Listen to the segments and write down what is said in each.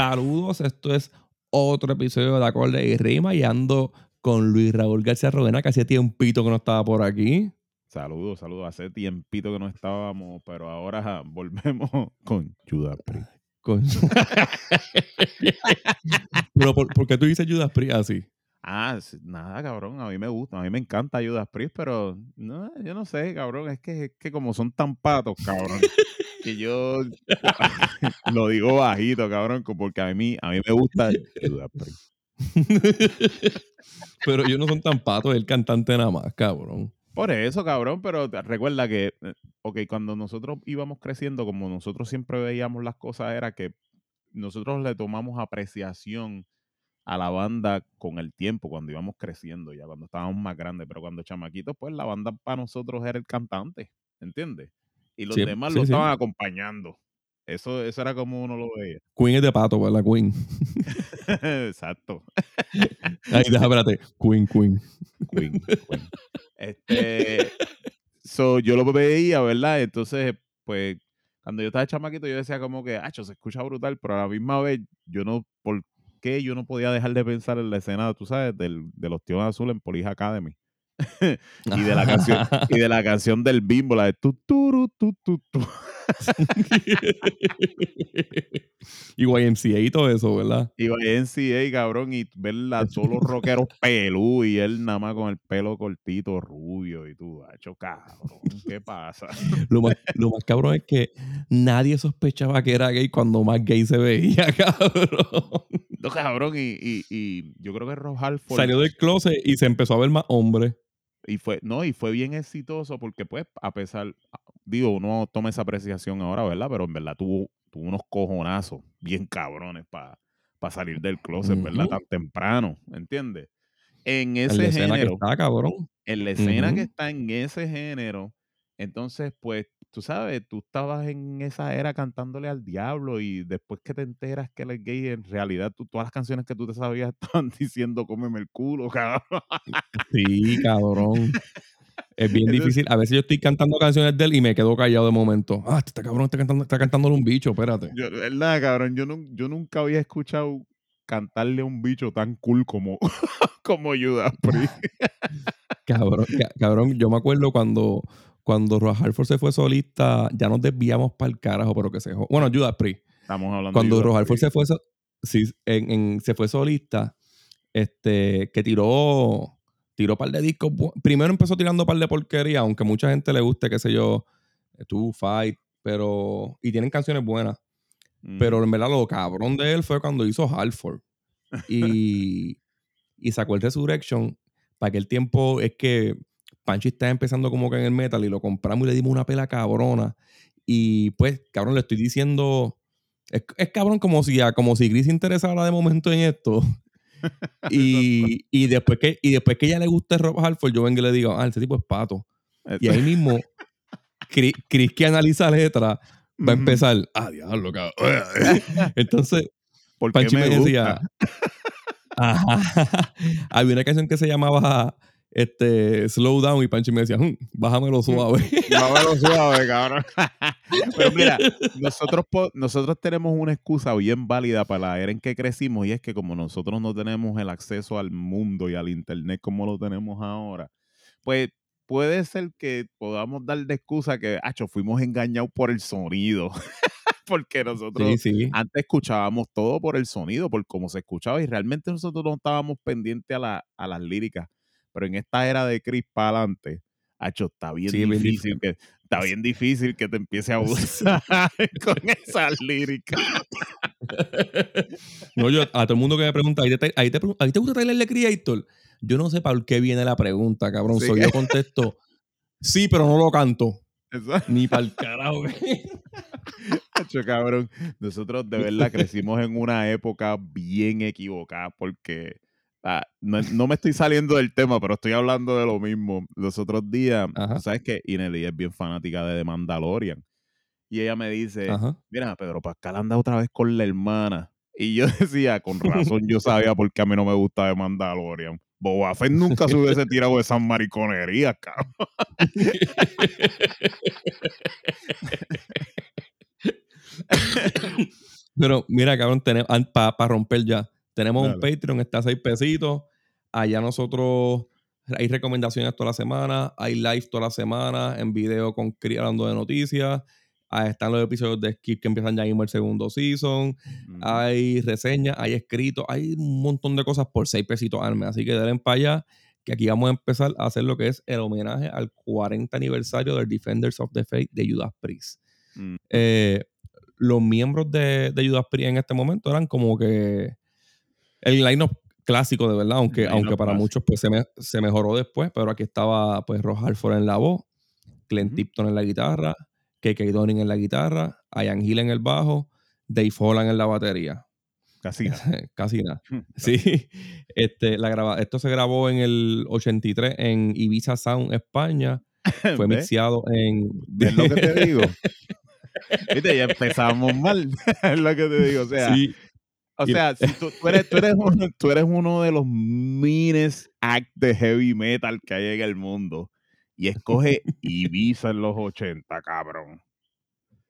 Saludos, esto es otro episodio de Acorde y Rima y ando con Luis Raúl García Rodena, que hacía tiempito que no estaba por aquí. Saludos, saludos. Hace tiempito que no estábamos, pero ahora volvemos con Judas Priest. Con... pero ¿por, qué tú dices Judas Priest así? Ah, nada, cabrón. A mí me gusta, a mí me encanta Judas Priest, pero no, yo no sé, cabrón. Es que, es que como son tan patos, cabrón que yo lo digo bajito, cabrón, porque a mí, a mí me gusta pero ellos no son tan patos, el cantante nada más, cabrón. Por eso, cabrón, pero recuerda que, eh, ok, cuando nosotros íbamos creciendo, como nosotros siempre veíamos las cosas, era que nosotros le tomamos apreciación a la banda con el tiempo, cuando íbamos creciendo, ya cuando estábamos más grandes, pero cuando chamaquitos, pues la banda para nosotros era el cantante, ¿entiendes? Y los demás lo estaban acompañando. Eso, eso era como uno lo veía. Queen es de pato, ¿verdad? Queen. Exacto. Ahí, deja, espérate. Queen, Queen. Queen, Queen. Este, so, yo lo veía, ¿verdad? Entonces, pues, cuando yo estaba chamaquito, yo decía como que, ah, se escucha brutal, pero a la misma vez, yo no, ¿por qué yo no podía dejar de pensar en la escena, tú sabes, del, de los tíos azules en Police Academy? y de la canción y de la canción del bimbo, la de tu tu tu tu tu. y YMCA y todo eso, ¿verdad? Y YMCA, cabrón, y ver a todos los rockeros pelú y él nada más con el pelo cortito, rubio, y tú, hacho, cabrón, ¿qué pasa? lo, más, lo más cabrón es que nadie sospechaba que era gay cuando más gay se veía, cabrón. No, cabrón, y, y, y yo creo que Rob Salió del closet y se empezó a ver más hombre. Y fue, no, y fue bien exitoso porque, pues, a pesar, digo, uno toma esa apreciación ahora, ¿verdad? Pero en verdad tuvo, tuvo unos cojonazos bien cabrones para salir del closet, ¿verdad? Tan temprano, ¿entiendes? En ese género. está, cabrón. En la escena que está en ese género, entonces, pues, tú sabes, tú estabas en esa era cantándole al diablo y después que te enteras que él es gay, en realidad tú, todas las canciones que tú te sabías estaban diciendo cómeme el culo, cabrón. Sí, cabrón. Es bien difícil. A veces yo estoy cantando canciones de él y me quedo callado de momento. Ah, este cabrón está cantando, está cantándole un bicho, espérate. Yo, verdad, cabrón, yo, no, yo nunca había escuchado cantarle a un bicho tan cool como, como Judas Priest. cabrón, cabrón, yo me acuerdo cuando cuando Roa Harford se fue solista, ya nos desviamos para el carajo, pero que se Bueno, Judas Priest. Estamos hablando Cuando de Harford se fue, sí, se fue solista, este, que tiró, tiró par de discos. Primero empezó tirando par de porquería, aunque mucha gente le guste, qué sé yo, Two Fight, pero. Y tienen canciones buenas. Pero en verdad lo cabrón de él fue cuando hizo Halford. Y, y sacó el Resurrection. Para aquel tiempo es que Panchi está empezando como que en el metal y lo compramos y le dimos una pela cabrona. Y pues, cabrón, le estoy diciendo. Es, cabrón como si, como si Gris se interesara de momento en esto. y, y, después que, y después que ella le guste Rob Halford, yo vengo y le digo, ah, ese tipo es pato. Y ahí mismo, Chris, que analiza letras, va a empezar, ah, diablo, cabrón. Entonces, Panchi me, decía, había una canción que se llamaba este, slow down y Panchi me decía, hm, bájamelo suave. bájamelo suave, cabrón. Pero mira, nosotros, nosotros tenemos una excusa bien válida para la era en que crecimos y es que como nosotros no tenemos el acceso al mundo y al internet como lo tenemos ahora, pues puede ser que podamos dar de excusa que, hacho, fuimos engañados por el sonido. Porque nosotros antes escuchábamos todo por el sonido, por cómo se escuchaba y realmente nosotros no estábamos pendientes a, la, a las líricas pero en esta era de Chris para adelante, Hacho, está bien difícil, que está bien difícil que te empiece a abusar con esas líricas. no, yo a todo el mundo que me pregunta, ¿ahí te, ahí te, ahí te gusta Tyler de Creator? Yo no sé para qué viene la pregunta, cabrón. Soy yo contesto, sí, pero no lo canto. Ni para el carajo. Hacho, cabrón. Nosotros de verdad crecimos en una época bien equivocada porque Ah, no, me estoy saliendo del tema, pero estoy hablando de lo mismo. Los otros días, ¿sabes que Ineli es bien fanática de The Mandalorian. Y ella me dice, mira, Pedro Pascal anda otra vez con la hermana. Y yo decía, con razón, yo sabía por qué a mí no me gusta de Mandalorian. Boba Fett nunca se hubiese tirado de esas mariconerías, cabrón. Pero mira, cabrón, para romper ya, tenemos un Patreon, está a seis pesitos. Allá nosotros hay recomendaciones toda la semana, hay live toda la semana, en video con Cri hablando de noticias. están los episodios de Skip que empiezan ya mismo el segundo season. Hay reseñas, hay escritos, hay un montón de cosas por seis pesitos al mes. Así que denle para allá, que aquí vamos a empezar a hacer lo que es el homenaje al 40 aniversario del Defenders of the Faith de Judas Priest. eh, los miembros de, de Judas Priest en este momento eran como que el line clásico de verdad, aunque, aunque para muchos pues se, mejoró después, pero aquí estaba pues Ross Halford en la voz, Clint Tipton en la guitarra, KK Donning en la guitarra, Ian Hill en el bajo, Dave Holland en la batería. Casi nada. Casi nada. sí. Este, la graba esto se grabó en el 83 en Ibiza Sound, España. Fue mixeado en... Es lo que te digo. Viste, ya empezamos mal. es lo que te digo. O sea, o sea si tú, eres, tú, eres uno, tú eres uno de los mines act de heavy metal que hay en el mundo y escoge Ibiza en los 80, cabrón.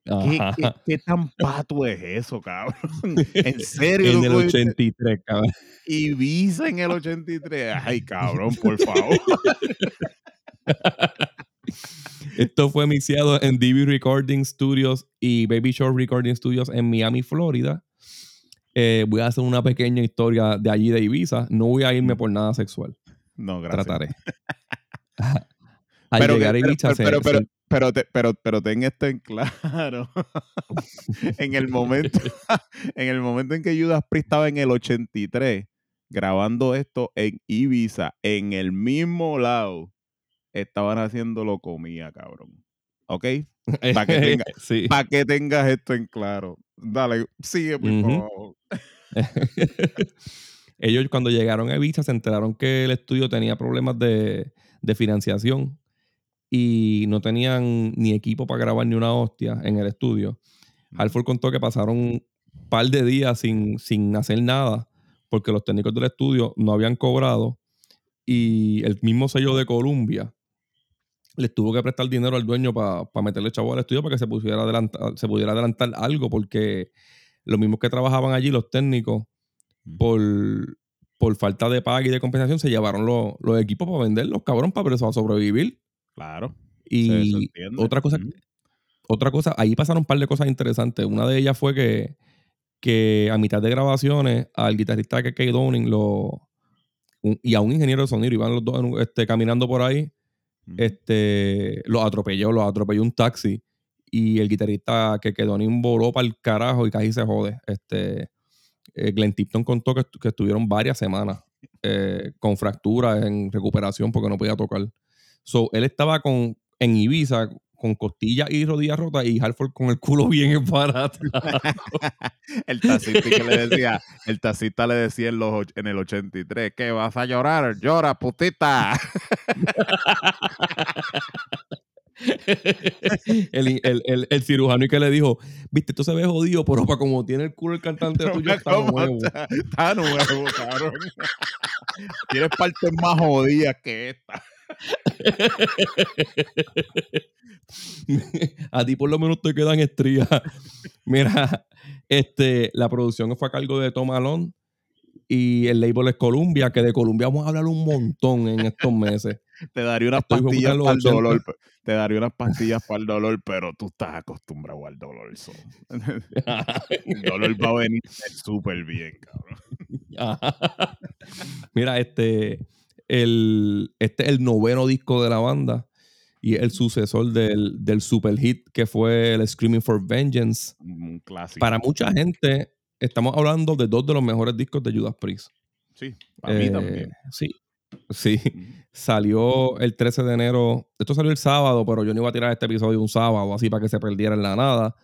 ¿Qué, qué, tan pato es eso, cabrón? En serio. En el 83, cabrón. Ibiza en el 83. Ay, cabrón, por favor. Esto fue mixeado en DB Recording Studios y Baby Shore Recording Studios en Miami, Florida. Eh, voy a hacer una pequeña historia de allí de Ibiza. No voy a irme por nada sexual. No, gracias. Trataré. pero, llegar a Ibiza pero, pero, pero, pero, pero, ten esto en claro. en el momento, en el momento en que Judas Priest estaba en el 83 grabando esto en Ibiza, en el mismo lado estaban haciéndolo comía, cabrón. ¿Ok? Para que, tenga, que tengas esto en claro. Dale, sigue, por favor. Ellos cuando llegaron a Ibiza se enteraron que el estudio tenía problemas de, financiación y no tenían ni equipo para grabar ni una hostia en el estudio. Halford contó que pasaron un par de días sin, sin hacer nada porque los técnicos del estudio no habían cobrado y el mismo sello de Columbia les tuvo que prestar dinero al dueño para meterle chavo al estudio para que se pudiera, adelantar, se pudiera adelantar algo, porque los mismos que trabajaban allí, los técnicos, por, por falta de paga y de compensación, se llevaron los, equipos para venderlos, cabrón, para, para sobrevivir. Claro. Y otra cosa, otra cosa, ahí pasaron un par de cosas interesantes. Una de ellas fue que, que a mitad de grabaciones, al guitarrista que Downing lo, y a un ingeniero de sonido, iban los dos este, caminando por ahí este, lo atropelló, lo atropelló un taxi y el guitarrista que quedó en voló para el carajo y casi se jode. Este, eh, Glenn Tipton contó que, estuvieron varias semanas eh, con fracturas en recuperación porque no podía tocar. So, él estaba con, en Ibiza con costillas y rodillas rotas y Halford con el culo bien barato. el taxista que le decía, el taxista le decía en, los, en el 83, que vas a llorar, llora, putita. el, el, el, cirujano y que le dijo, viste, esto se ve jodido, pero para como tiene el culo el cantante tuyo, está nuevo. Está, nuevo, cabrón. Tienes partes más jodidas que esta. a ti por lo menos te quedan estrías. Mira, este, la producción fue a cargo de Tom Alon y el label es Columbia, que de Columbia vamos a hablar un montón en estos meses. Te daría unas pastillas para el dolor. Te daría unas pastillas para el dolor, pero tú estás acostumbrado al dolor. el dolor va a venir súper bien, cabrón. Mira, este, el, este es el noveno disco de la banda y el sucesor del, del super hit que fue el Screaming for Vengeance. Un clásico. Para mucha gente, estamos hablando de dos de los mejores discos de Judas Priest. Sí, para mí también. Eh, sí, sí. Salió el 13 de enero. Esto salió el sábado, pero yo no iba a tirar este episodio un sábado así para que se perdiera en la nada.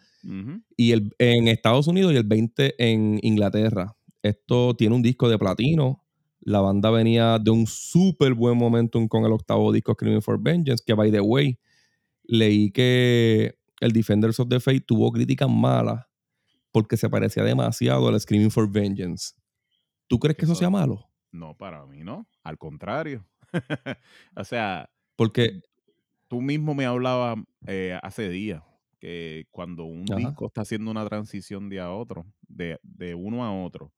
Y el, en Estados Unidos y el 20 en Inglaterra. Esto tiene un disco de platino la banda venía de un súper buen momentum con el octavo disco Screaming for Vengeance, que by the way, leí que el Defenders of the Faith tuvo críticas malas porque se parecía demasiado al Screaming for Vengeance. ¿Tú crees que eso, Eso- sea malo? No, para mí no. Al contrario. o sea, Porque, tú mismo me hablabas eh, hace días que cuando un Ajá. disco está haciendo una transición de a otro, de, de uno a otro,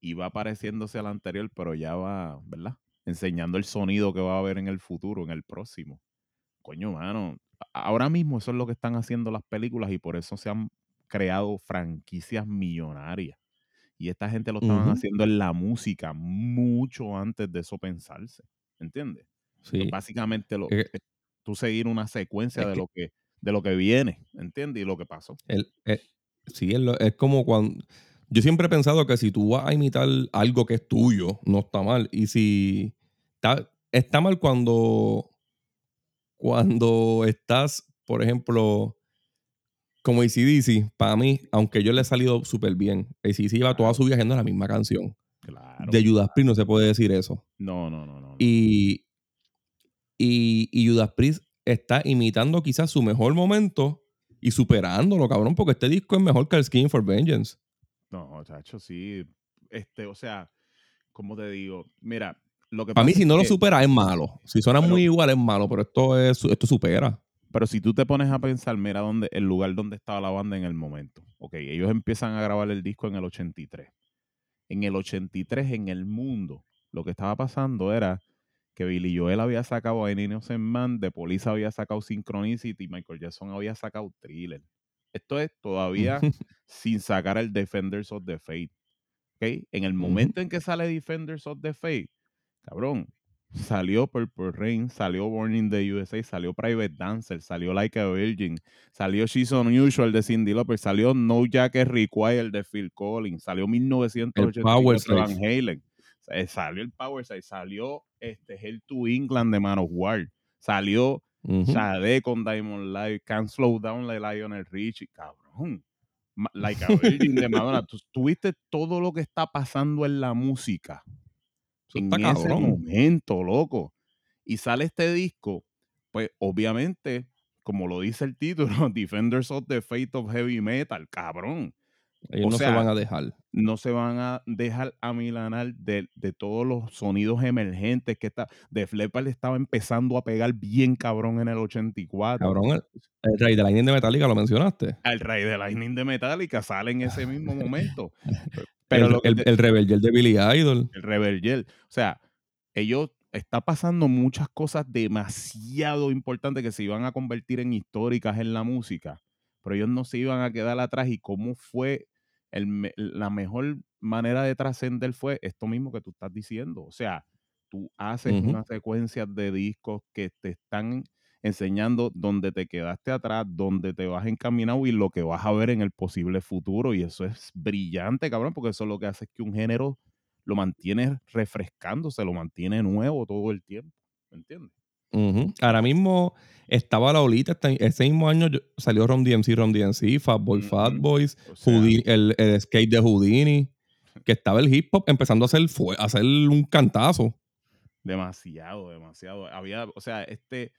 y va pareciéndose al anterior, pero ya va, ¿verdad? Enseñando el sonido que va a haber en el futuro, en el próximo. Coño, mano. Ahora mismo eso es lo que están haciendo las películas y por eso se han creado franquicias millonarias. Y esta gente lo estaban haciendo en la música mucho antes de eso pensarse. ¿Entiendes? sí, Básicamente lo, Eh, es tú seguir una secuencia de que- lo que de lo que viene, ¿entiendes? Y lo que pasó. el- eh, sí, es, lo- es como cuando... Yo siempre he pensado que si tú vas a imitar algo que es tuyo, no está mal. Y si... Está, está mal cuando... Cuando estás, por ejemplo... Como ACDC, para mí, aunque yo le he salido súper bien, ACDC lleva toda Claro. su vida haciendo la misma canción. Claro. De Judas Priest no se puede decir eso. No, no, no, no. no. Y, y, y Judas Priest está imitando quizás su mejor momento y superándolo, cabrón, porque este disco es mejor que el Skin for Vengeance. No, chacho, sí. Este, o sea, como te digo, mira, lo que Para mí, si no lo supera, es malo. Si suena Pero- muy igual, es malo, pero esto, es, esto supera. Pero si tú te pones a pensar, mira dónde, el lugar donde estaba la banda en el momento. Ok, ellos empiezan a grabar el disco en el 83. En el 83, en el mundo, lo que estaba pasando era que Billy Joel había sacado a Innocent Man, The Police había sacado Synchronicity y Michael Jackson había sacado Thriller. Esto es todavía sin sacar el Defenders of the Faith. ¿ok? En el momento en que sale Defenders of the Faith, cabrón, salió Purple Rain, salió Born in the USA, salió Private Dancer, salió Like a Virgin, salió She's Unusual de Cindy Lauper, salió No Jacket Required de Phil Collins, salió 1984 Van Power Halen, eh, salió el Power Slide, salió este, Hell to England de Man of War, salió Sade con Diamond Live, Can't Slow Down de Lionel Richie, cabrón. Like a Virgin de Madonna. Tú, tú viste todo lo que está pasando en la música Eso en ese cabrón. momento, loco. Y sale este disco, pues obviamente, como lo dice el título, Defenders of the Fate of Heavy Metal, cabrón. Ellos o no sea, se van a dejar. No se van a dejar amilanar de, de todos los sonidos emergentes que está. De Leppard estaba empezando a pegar bien cabrón en el 84. Cabrón, el, el Rey de la Lightning de Metallica lo mencionaste. El Rey de Lightning de Metallica sale en ese mismo momento. Pero el, lo el, el Rebel Yell de Billy Idol. el Rebel Yell. O sea, ellos está pasando muchas cosas demasiado importantes que se iban a convertir en históricas en la música, pero ellos no se iban a quedar atrás y cómo fue el la mejor manera de trascender fue esto mismo que tú estás diciendo. O sea, tú haces una secuencia de discos que te están enseñando dónde te quedaste atrás, dónde te vas encaminado y lo que vas a ver en el posible futuro. Y eso es brillante, cabrón, porque eso lo que hace es que un género lo mantiene refrescándose, lo mantiene nuevo todo el tiempo. ¿Me entiendes? Ujú. Ahora mismo estaba la olita, este- ese mismo año yo- salió Rom DMC, Rom DMC, Fatboy, O sea, Houdini- el, el skate de Houdini, que estaba el hip hop empezando a hacer, fue, a hacer un cantazo. demasiado, demasiado. Había, o sea, este.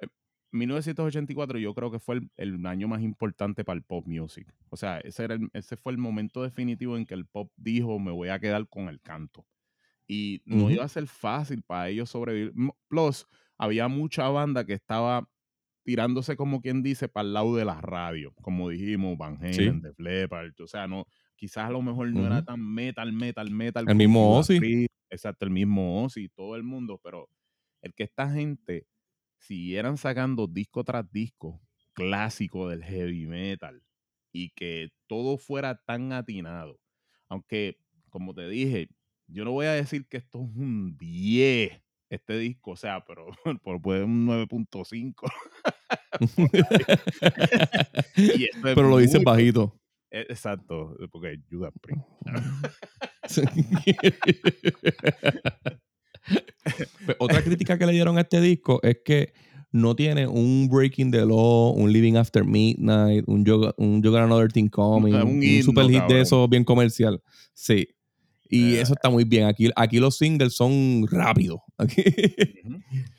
eh, 1984 yo creo que fue el, el año más importante para el pop music. O sea, ese, era el- ese fue el momento definitivo en que el pop dijo, me voy a quedar con el canto. Y no iba a ser fácil para ellos sobrevivir. Plus, había mucha banda que estaba tirándose, como quien dice, para el lado de la radio. Como dijimos, Van Sí. Halen, Def Leppard. O sea, no, quizás a lo mejor no era tan metal, metal, metal. El mismo Ozzy. Exacto, el mismo Ozzy, todo el mundo. Pero el que esta gente siguieran sacando disco tras disco clásico del heavy metal y que todo fuera tan atinado. Aunque, como te dije, yo no voy a decir que esto es un 10, este disco, o sea, pero por, puede un 9.5. Y esto es Pero lo mucho. bajito. Eh, Exacto, porque Judas Priest. Pues, Otra crítica que le dieron a este disco es que no tiene un Breaking the Law, un Living After Midnight, un Yoga, un Yoga Another Thing Coming, Un super hit cabrón. de eso bien comercial. Sí. Y Eh. eso está muy bien. Aquí, aquí los singles son rápidos. Aquí,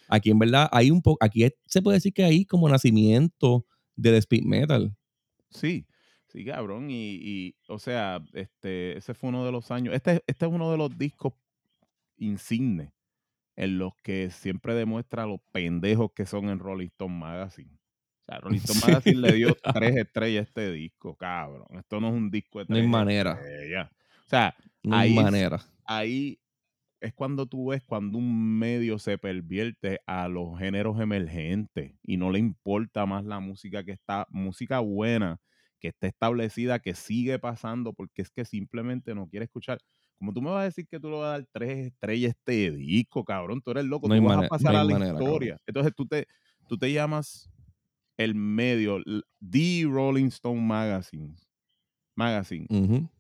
aquí en verdad hay un poco, aquí se puede decir que hay como nacimiento del speed metal. Sí, Sí, cabrón. Y, y, o sea, este, ese fue uno de los años. Este, este es uno de los discos insignes en los que siempre demuestra los pendejos que son en Rolling Stone Magazine. O sea, Rolling Stone Magazine le dio tres estrellas a este disco, cabrón. Esto no es un disco de No hay manera. estrellas. O sea, No hay manera. ahí es cuando tú ves cuando un medio se pervierte a los géneros emergentes y no le importa más la música que está, música buena, que está establecida, que sigue pasando, porque es que simplemente no quiere escuchar. Como tú me vas a decir que tú le vas a dar tres estrellas este disco, cabrón, tú eres loco, No tú vas a pasar no a la manera, cabrón. historia. Entonces tú te, tú te llamas el medio, The Rolling Stone Magazine. Magazine.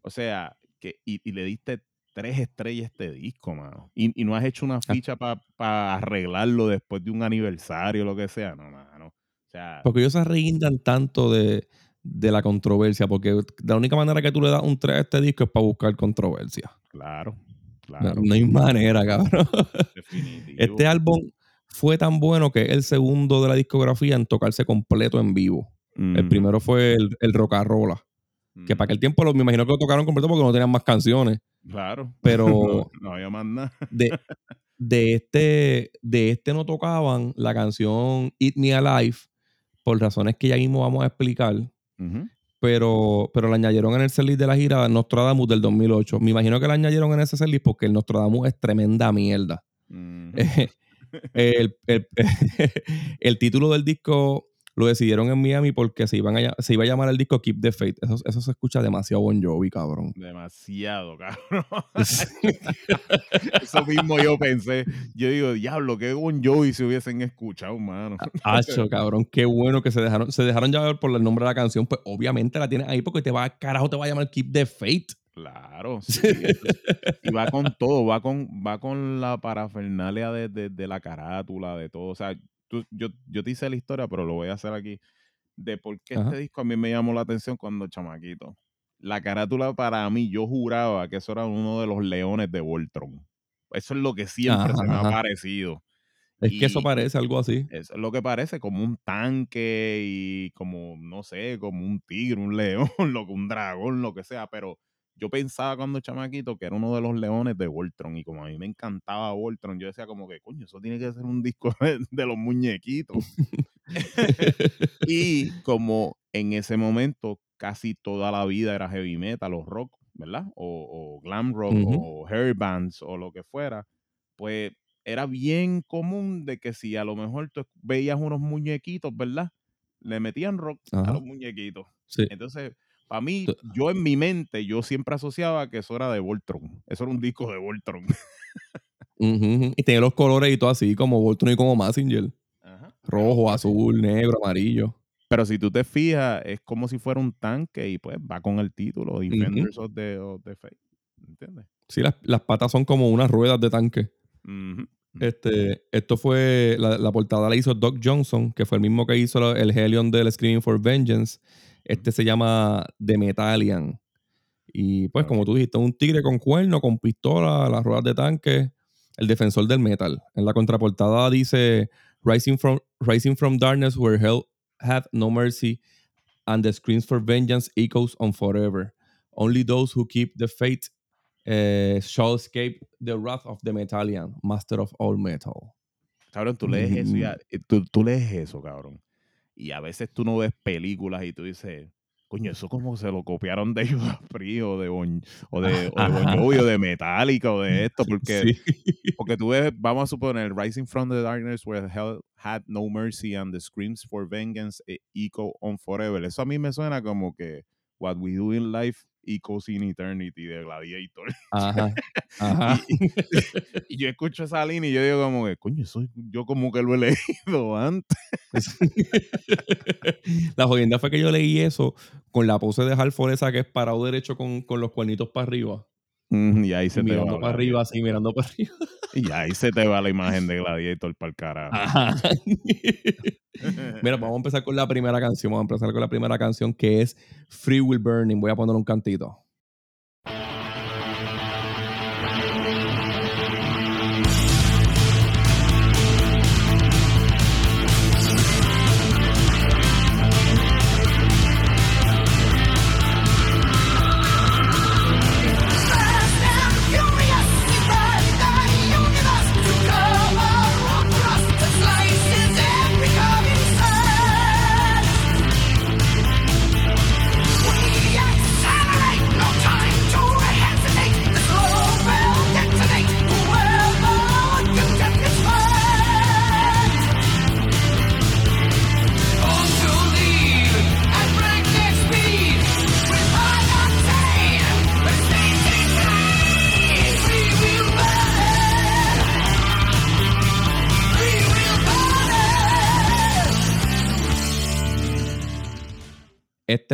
O sea, que, y, y le diste tres estrellas a este disco, mano. Y, y no has hecho una ficha para arreglarlo después de un aniversario o lo que sea, no, mano. O sea, Porque ellos se reguindan tanto de, de la controversia, porque la única manera que tú le das un 3 a este disco es para buscar controversia. claro, claro. no hay manera, cabrón. definitivo. Este álbum fue tan bueno que es el segundo de la discografía en tocarse completo en vivo. El Ujú, primero fue el, el Rocarola, que para aquel tiempo lo, me imagino que lo tocaron completo porque no tenían más canciones. Claro. Pero no, no había más nada. de, de, este, de este no tocaban la canción Eat Me Alive por razones que ya mismo vamos a explicar. Pero, pero la añadieron en el setlist de la gira Nostradamus del 2008. Me imagino que la añadieron en ese setlist porque el Nostradamus es tremenda mierda. el- el título del disco lo decidieron en Miami porque se, iban a se iba a llamar el disco Keep the Faith. Eso, eso se escucha demasiado Bon Jovi, cabrón. Demasiado, cabrón. Eso mismo yo pensé. Yo digo, diablo, qué Bon Jovi se hubiesen escuchado, mano. Hacho, cabrón, qué bueno que se dejaron, se dejaron llevar por el nombre de la canción. Pues obviamente la tienes ahí porque te va, carajo, te va a llamar Keep the Faith. Claro, sí. y va con todo, va con, va con la parafernalia de, de- de la carátula, de todo. O sea, tú- yo, yo te hice la historia, pero lo voy a hacer aquí. De por qué Ajá. este disco a mí me llamó la atención cuando chamaquito. La carátula para mí, yo juraba que eso era uno de los leones de Voltron. Eso es lo que siempre Ajá, se me ha parecido. Es que eso parece algo así. Eso es lo que parece, como un tanque y como, no sé, como un tigre, un león, lo que un dragón, lo que sea, pero yo pensaba cuando chamaquito que era uno de los leones de Voltron y como a mí me encantaba Voltron, yo decía como que, coño, eso tiene que ser un disco de, de los muñequitos. y como en ese momento casi toda la vida era heavy metal o rock, ¿verdad? O, o glam rock o hair bands o lo que fuera, pues era bien común de que si a lo mejor tú veías unos muñequitos, ¿verdad? Le metían rock a los muñequitos. Sí. Entonces, para mí, yo en mi mente, yo siempre asociaba que eso era de Voltron. Eso era un disco de Voltron. Y tiene los colores y todo así, como Voltron y como Massinger. Ajá. Rojo, azul, negro, amarillo. Pero si tú te fijas, es como si fuera un tanque y pues va con el título Defenders of, the, of the Faith. ¿Entiendes? Sí, las, las patas son como unas ruedas de tanque. Este, esto fue, la, la portada la hizo Doc Johnson, que fue el mismo que hizo el Helion del Screaming for Vengeance. Este se llama The Metallian. Y pues, como tú dijiste, un tigre con cuerno, con pistola, las ruedas de tanque, el defensor del metal. En la contraportada dice Rising from, Rising from Darkness, where hell hath no mercy, and the screams for vengeance echoes on forever. Only those who keep the faith eh, shall escape the wrath of the Metallian, master of all metal. Cabrón, tú lees eso y Ujú. a- eh, tú, tú lees eso, cabrón. Y a veces tú no ves películas y tú dices, coño, eso como se lo copiaron de Judas Priest o de Bon, o de, o de Bon Ajá. Jovi o de Metallica o de esto, porque, Sí. porque tú ves, vamos a suponer, Rising from the Darkness where hell had no mercy and the screams for vengeance eh, echo on forever. Eso a mí me suena como que what we do in life echoes in eternity de Gladiator. Ajá. Ajá. Y yo escucho esa línea y yo digo como que, coño, eso yo como que lo he leído antes. la jodienda fue que yo leí eso con la pose de Halford esa que es parado derecho con, con los cuernitos para arriba. Mm, Y ahí se te va mirando para arriba, así, mirando para arriba. Y ahí se te va la imagen de Gladiator para el carajo. Ajá. Mira, vamos a empezar con la primera canción. Vamos a empezar con la primera canción que es Free Will Burning. Voy a poner un cantito.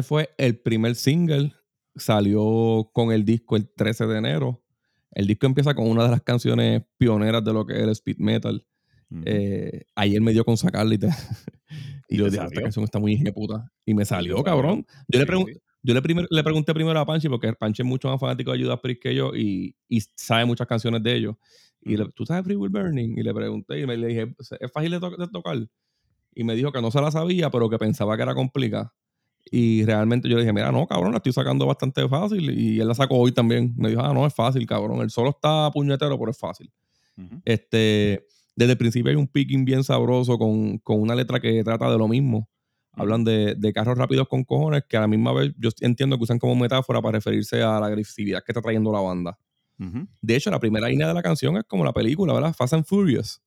Fue el primer single. Salió con el disco el 13 de enero. El disco empieza con una de las canciones pioneras de lo que es el speed metal. Ujú. Eh, ayer me dio con sacarla y, te- y ¿Y yo dije, esta canción está muy puta. Y me salió, cabrón. Yo, le, Sí, pregun- sí. yo le, primer- le pregunté primero a Panchi, porque Panchi es mucho más fanático de Judas Priest que yo y, y sabe muchas canciones de ellos. Y le. ¿tú sabes Free Will Burning? Y le pregunté y me le dije, ¿es fácil de, to- de tocar? Y me dijo que no se la sabía, pero que pensaba que era complicada. Y realmente yo le dije, mira, no, cabrón, la estoy sacando bastante fácil. Y él la sacó hoy también. Me dijo, ah, no, es fácil, cabrón. El solo está puñetero, pero es fácil. Este, desde el principio hay un picking bien sabroso con, con una letra que trata de lo mismo. Hablan de, de carros rápidos con cojones que a la misma vez yo entiendo que usan como metáfora para referirse a la agresividad que está trayendo la banda. De hecho, la primera línea de la canción es como la película, ¿verdad? Fast and Furious.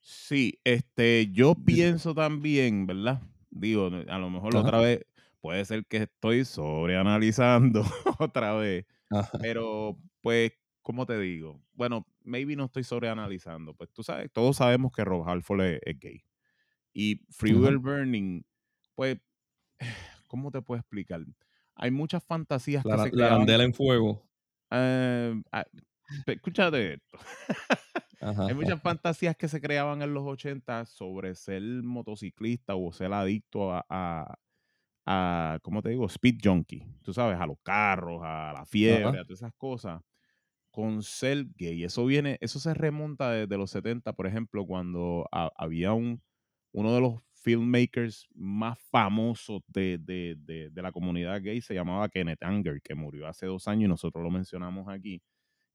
Sí, este, yo pienso también, ¿verdad? Digo, a lo mejor Ajá. otra vez puede ser que estoy sobreanalizando otra vez, Ajá. pero pues, ¿cómo te digo? Bueno, maybe no estoy sobreanalizando, pues tú sabes, todos sabemos que Rob Halford es, es gay. Y Free Ajá. Will Burning, pues, ¿cómo te puedo explicar? Hay muchas fantasías La, que se la en fuego. eh, ah, escúchate esto. Ajá. Hay muchas fantasías que se creaban en los 80 sobre ser motociclista o ser adicto a, a, a, ¿cómo te digo? Speed junkie. Tú sabes, a los carros, a la fiebre, a todas esas cosas. Con ser gay. Eso viene, eso se remonta desde los 70, por ejemplo, cuando ha- había un, uno de los filmmakers más famosos de, de- de- de la comunidad gay, se llamaba Kenneth Anger, que murió hace dos años y nosotros lo mencionamos aquí.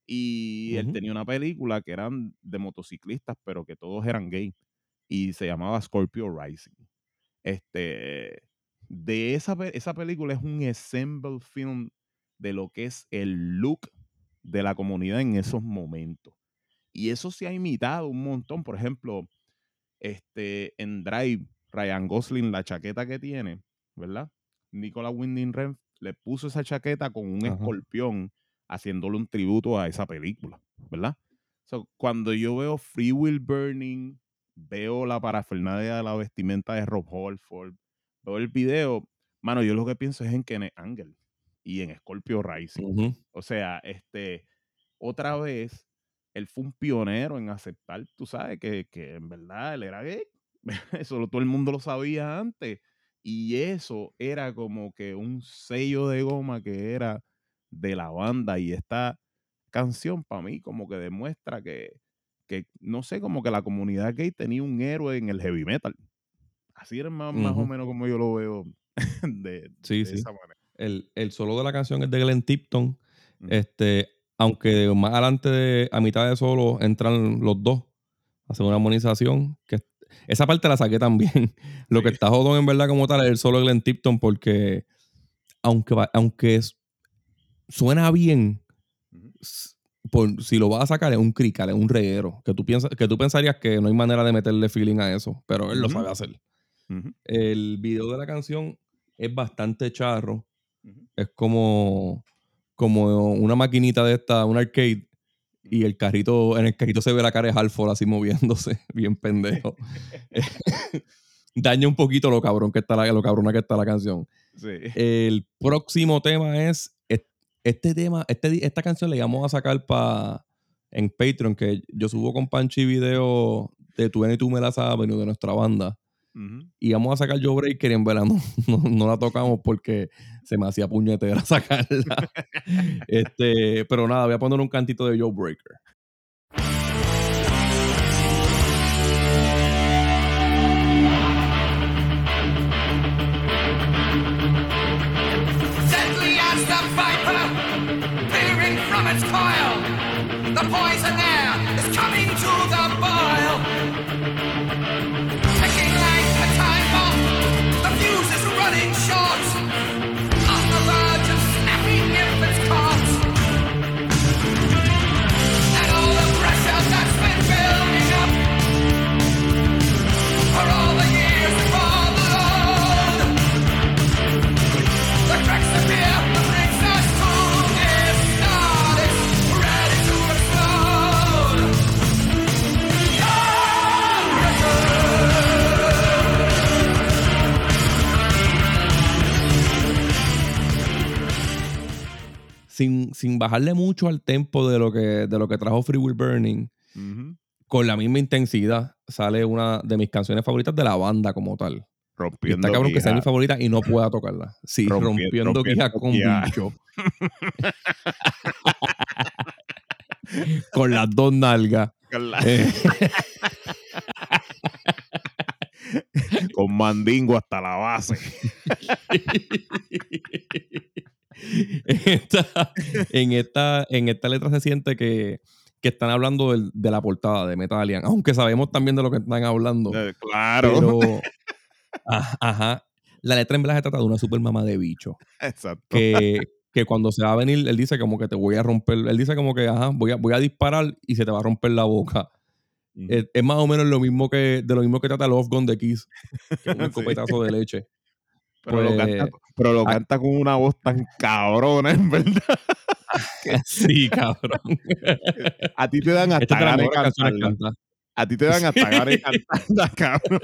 Y él tenía una película que eran de motociclistas, pero que todos eran gay. Y se llamaba Scorpio Rising. Este, de esa, esa película es un ensemble film de lo que es el look de la comunidad en esos momentos. Y eso se ha imitado un montón. Por ejemplo, este, en Drive, Ryan Gosling, la chaqueta que tiene, ¿verdad? Nicola Winding Refn le puso esa chaqueta con un Ajá. escorpión haciéndole un tributo a esa película, ¿verdad? So, cuando yo veo Free Will Burning, veo la parafernalia de la vestimenta de Rob Halford, veo el video, mano, yo lo que pienso es en Kenneth Angel y en Scorpio Rising. O sea, este, otra vez, él fue un pionero en aceptar, tú sabes, que, que en verdad él era gay. Eso todo el mundo lo sabía antes. Y eso era como que un sello de goma que era de la banda. Y esta canción para mí como que demuestra que, que, no sé, como que la comunidad gay tenía un héroe en el heavy metal. Así era más, más o menos como yo lo veo de, Sí, de sí. esa manera. El, el solo de la canción es de Glenn Tipton. Este, aunque más adelante, de- a mitad de solo, entran los dos a hacer una armonización. Que esa parte la saqué también. Lo que está jodón en verdad como tal es el solo de Glenn Tipton porque aunque, aunque es- suena bien, por, si lo vas a sacar es un crical, es un reguero. Que tú, piensas, que tú pensarías que no hay manera de meterle feeling a eso, pero él lo sabe hacer. El video de la canción es bastante charro. Es como, como una maquinita de esta, un arcade. Y el carrito, en el carrito se ve la cara de Halford así moviéndose, bien pendejo. Daña un poquito lo cabrón que está la, lo cabrona que está la canción. Sí. El próximo tema es es- este tema, este, esta canción le íbamos a sacar pa, en Patreon, que yo subo con Panchi video de Tu y tú me las Avenue de nuestra banda. Y vamos a sacar Joe Breaker y en verdad no, no, no la tocamos porque se me hacía puñetera sacarla. este, pero nada, voy a poner un cantito de Joe Breaker. Sin, sin bajarle mucho al tempo de lo que, de lo que trajo Free Will Burning, con la misma intensidad, sale una de mis canciones favoritas de la banda como tal. Y Rompiendo está cabrón que sea mi favorita y no pueda tocarla. Sí, Rompi- rompiendo, con bicho. con las dos nalgas. Con la- Eh, Con mandingo hasta la base. en, esta, en, esta, en esta letra se siente que, que están hablando del- de la portada de Metallian, aunque sabemos también de lo que están hablando. Eh, Claro. Pero, a- ajá, la letra en verdad se trata de una super mamá de bicho. Exacto. Que, que cuando se va a venir, él dice como que te voy a romper, él dice como que, ajá, voy a, voy a disparar y se te va a romper la boca. Es, es más o menos lo mismo que, de lo mismo que trata Love Gun de Kiss, que es un Sí. escopetazo de leche. Pero, lo pues, canta, pero lo canta con una voz tan cabrona, en verdad. Sí, cabrón. A ti te dan hasta ganas de cantadas. A ti te dan hasta ganas de cantarla, cabrón.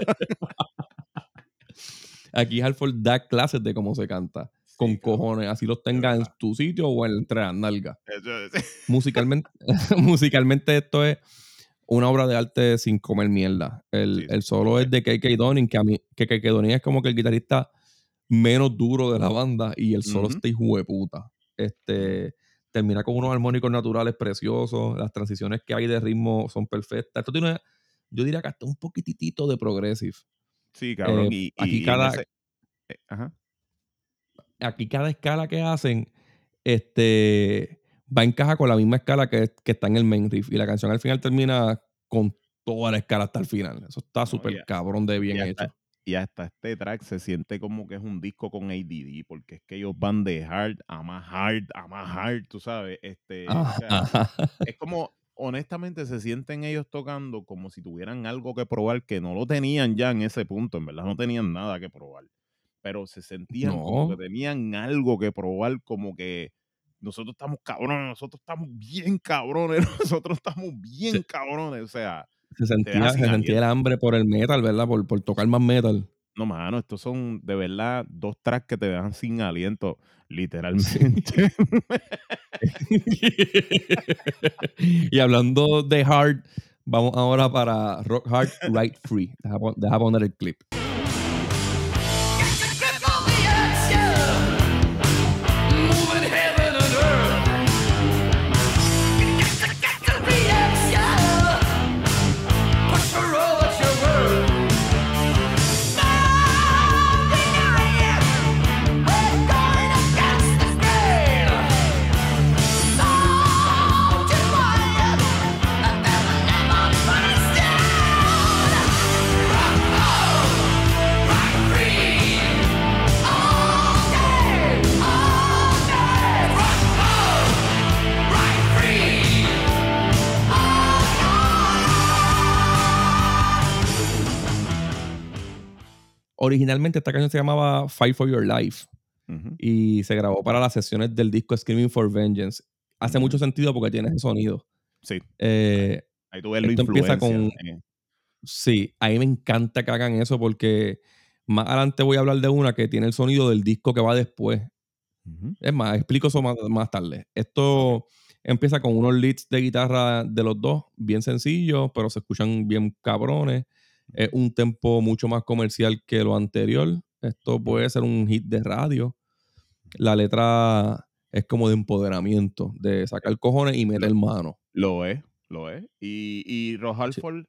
Aquí Halford da clases de cómo se canta. Con cabrón. cojones, así los tengas en tu sitio o en- entre las nalgas. Es- Musicalmente, musicalmente esto es una obra de arte sin comer mierda. El, Sí, el solo es de KK Donning, que a mí, que KK Donning es como que el guitarrista menos duro de la banda y el solo Ujú. está hijo de puta. Este, termina con unos armónicos naturales preciosos, las transiciones que hay de ritmo son perfectas. Esto tiene, yo diría que hasta un poquitito de progressive. Sí, cabrón. Eh, y, aquí y cada- eh, ajá. aquí cada escala que hacen este, va en caja con la misma escala que, que está en el main riff. Y la canción al final termina con toda la escala hasta el final. Eso está súper ya- cabrón de bien hecho. Y hasta este track se siente como que es un disco con ADD, porque es que ellos van de hard a más hard, a más hard, tú sabes. Este, o Ajá, sea, es como, honestamente, se sienten ellos tocando como si tuvieran algo que probar que no lo tenían ya en ese punto, en verdad, no tenían nada que probar. Pero se sentían como No. que tenían algo que probar, como que nosotros estamos cabrones, nosotros estamos bien cabrones, nosotros estamos bien Sí. cabrones, o sea. Se sentía, se sentía el hambre por el metal, ¿verdad? Por, por tocar más metal. No, mano, estos son de verdad dos tracks que te dejan sin aliento, literalmente. y hablando de hard, vamos ahora para Rock Hard, Right Free. Deja, deja poner el clip. Originalmente esta canción se llamaba Fight for Your Life. Y se grabó para las sesiones del disco Screaming for Vengeance. Hace mucho sentido porque tiene ese sonido. Sí, Eh, ahí tú ves Esto empieza con- eh, sí, a mí me encanta que hagan eso porque más adelante voy a hablar de una que tiene el sonido del disco que va después. Es más, explico eso más, más tarde. Esto empieza con unos leads de guitarra de los dos, bien sencillos, pero se escuchan bien cabrones. Es un tempo mucho más comercial que lo anterior. Esto puede ser un hit de radio. La letra es como de empoderamiento, de sacar cojones y meter mano. Lo es, lo es. Y, y Ross Halford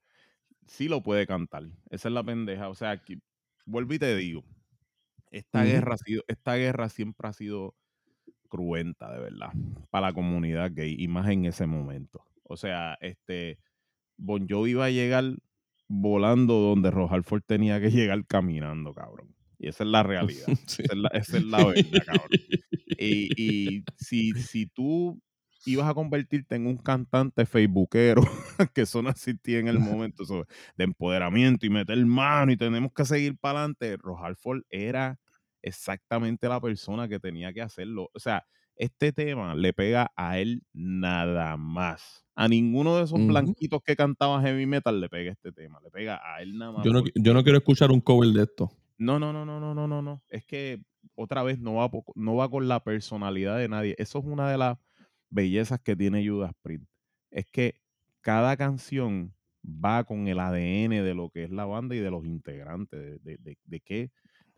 sí. lo puede cantar. Esa es la pendeja. O sea, que, vuelvo y te digo, esta, guerra ha sido, esta guerra siempre ha sido cruenta, de verdad, para la comunidad gay, y más en ese momento. O sea, este, Bon Jovi iba a llegar volando donde Ross Halford tenía que llegar caminando, cabrón. Y esa es la realidad. Sí. Esa es la, esa es la verdad, cabrón. Y, y si, si tú ibas a convertirte en un cantante facebookero, que eso no existía en el momento, de empoderamiento y meter mano y tenemos que seguir para adelante, Ross Halford era exactamente la persona que tenía que hacerlo. O sea, este tema le pega a él nada más. A ninguno de esos Ujú. blanquitos que cantaban heavy metal le pega este tema. Le pega a él nada más. Yo no, yo no quiero escuchar un cover de esto. no, no, no, no, no, no, no, no. Es que otra vez no va, no va con la personalidad de nadie. Eso es una de las bellezas que tiene Judas Priest. Es que cada canción va con el ADN de lo que es la banda y de los integrantes, de, de, de- de qué,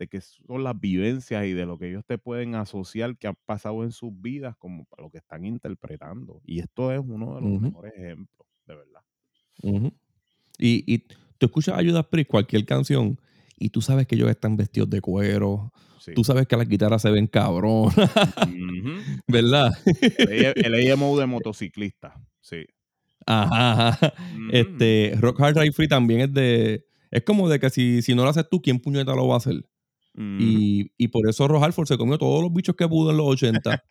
de qué son las vivencias y de lo que ellos te pueden asociar que han pasado en sus vidas como para lo que están interpretando. Y esto es uno de los mejores ejemplos, de verdad. Y, y tú escuchas a Judas Priest, cualquier canción, y tú sabes que ellos están vestidos de cuero. Sí. Tú sabes que las guitarras se ven cabrón. ¿verdad? El, el AMO de motociclista, sí. Ajá. Este, Rock Hard Ride Free también es de. Es como de que si, si no lo haces tú, ¿quién puñeta lo va a hacer? Ujú. Y, y por eso Halford se comió todos los bichos que pudo en los 80.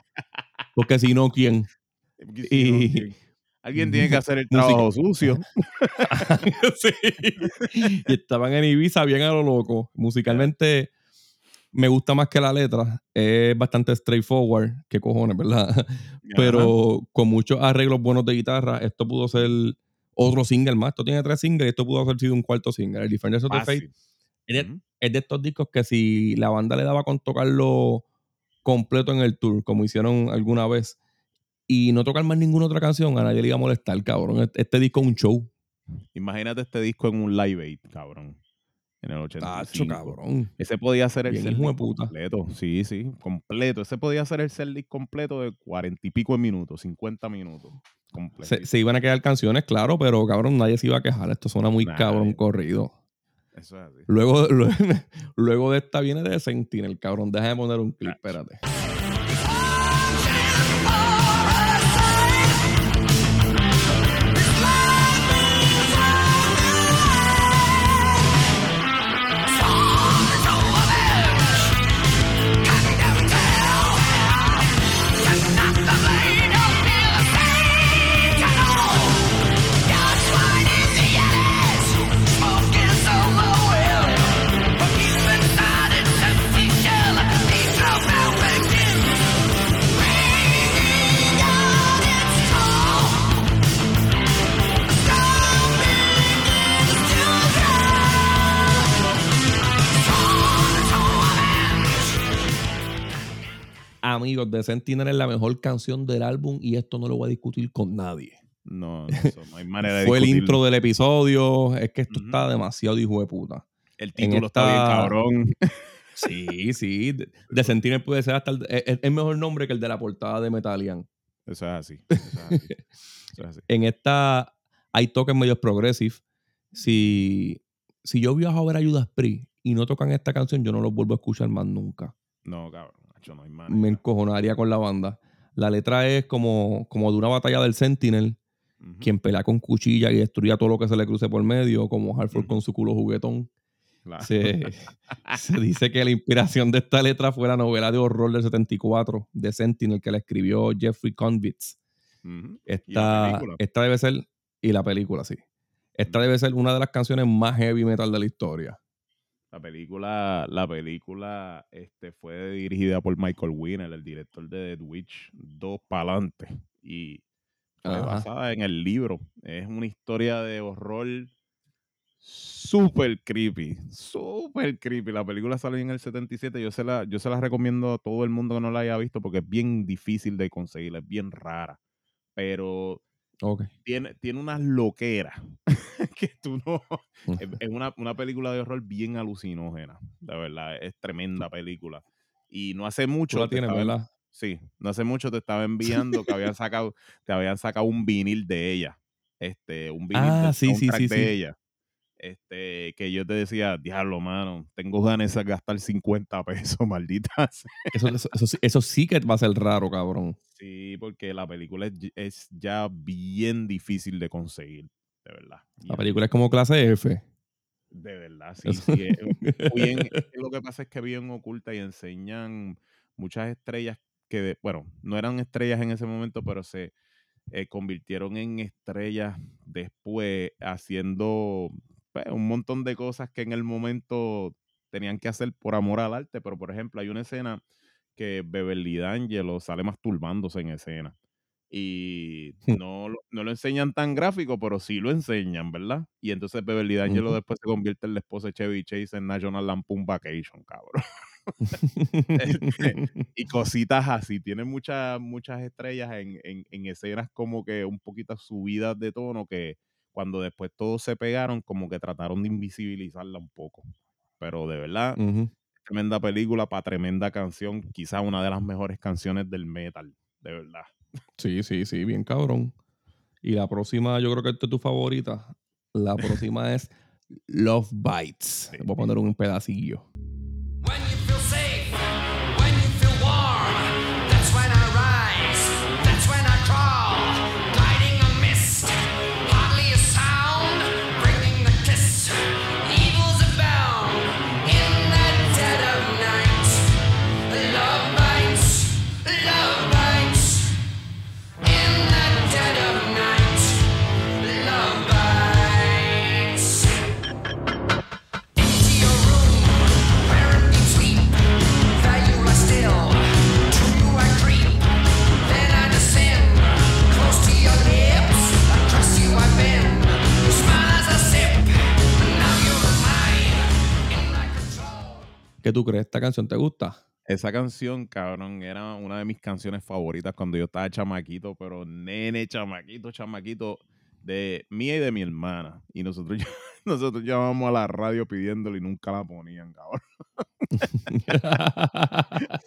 Porque si no, ¿quién? Alguien tiene que hacer el Música. trabajo sucio. sí. Y estaban en Ibiza bien a lo loco. Musicalmente me gusta más que la letra. Es bastante straightforward. ¿Qué cojones, verdad? Pero con muchos arreglos buenos de guitarra, esto pudo ser otro single más. Esto tiene tres singles y esto pudo haber sido un cuarto single. El Defenders of the Fácil. Es de, Ujú. es de estos discos que si la banda le daba con tocarlo completo en el tour, como hicieron alguna vez, y no tocar más ninguna otra canción, a nadie le iba a molestar, cabrón. Este, este disco es un show. Imagínate este disco en un live aid, cabrón. En el 85. Tacho, cabrón. Ese podía ser el puta. completo. Sí, sí, completo. Ese podía ser el setlist completo de cuarenta y pico de minutos, 50 minutos. Se, se iban a quedar canciones, claro, pero cabrón, nadie se iba a quejar. Esto suena muy cabrón corrido. Eso es así. Luego, luego, luego de esta viene de Sentinel, cabrón. Déjame poner un clip, espérate. Amigos, de Sentinel es la mejor canción del álbum y esto no lo voy a discutir con nadie. No, no, eso, no hay manera de Fue el intro del episodio. Es que esto está demasiado hijo de puta. El título está bien cabrón. Sí, sí. De, de Sentinel puede ser hasta el, es, es mejor nombre que el de la portada de Metallian. Eso es así. Eso es así. Eso es así. En esta hay toques medios progressive. Si, si yo viajo a ver a Judas Priest y no tocan esta canción, yo no los vuelvo a escuchar más nunca. No, cabrón. No. Me encojonaría con la banda. La letra es como, como de una batalla del Sentinel, quien pelea con cuchilla y destruía todo lo que se le cruce por medio, como Hartford Ujú. con su culo juguetón. Claro. Se, se dice que la inspiración de esta letra fue la novela de horror del 74 de Sentinel que la escribió Jeffrey Convitz. Esta, esta debe ser, y la película, sí. Esta debe ser una de las canciones más heavy metal de la historia. La película, la película este, fue dirigida por Michael Winner, el director de The Witch 2 Palante. Y fue Ajá. basada en el libro. Es una historia de horror súper creepy. Súper creepy. La película salió en el 77. Yo se, la, yo se la recomiendo a todo el mundo que no la haya visto porque es bien difícil de conseguir. Es bien rara. Pero Tiene, tiene unas loqueras que tú no. Es, es una, una película de horror bien alucinógena. De verdad, es tremenda película. Y no hace mucho. Tú la te tienes, estaba- ¿verdad? Sí, no hace mucho te estaba enviando que habían sacado, te habían sacado un vinil de ella. Este, un vinil Ah, del sí, sí, sí, de sí. ella. Este, que yo te decía, diablo, mano, tengo ganas de gastar 50 pesos, maldita sea". Eso, eso, eso sí- eso sí que va a ser raro, cabrón. Sí, porque la película es, es ya bien difícil de conseguir, de verdad. La película es como clase F. De verdad, sí, sí. bien- lo que pasa es que bien oculta y enseñan muchas estrellas que, bueno, no eran estrellas en ese momento, pero se eh, convirtieron en estrellas después haciendo pues, un montón de cosas que en el momento tenían que hacer por amor al arte. Pero, por ejemplo, hay una escena que Beverly D'Angelo sale masturbándose en escena. y no, lo- no lo enseñan tan gráfico, pero sí lo enseñan, ¿verdad? Y entonces Beverly D'Angelo después se convierte en la esposa de Chevy Chase en National Lampoon Vacation, cabrón. y cositas así. Tiene muchas, muchas estrellas en, en, en escenas como que un poquito subidas de tono que cuando después todos se pegaron, como que trataron de invisibilizarla un poco. Pero de verdad, tremenda película para tremenda canción. Quizá una de las mejores canciones del metal, de verdad. Sí, sí, sí, bien cabrón. Y la próxima, yo creo que esta es tu favorita. La próxima es Love Bites. Sí. Voy a poner un pedacillo. ¿Qué tú crees? ¿Esta canción te gusta? Esa canción, cabrón, era una de mis canciones favoritas cuando yo estaba chamaquito, pero nene, chamaquito, chamaquito, de mía y de mi hermana. Y nosotros, nosotros llamamos a la radio pidiéndole y nunca la ponían, cabrón.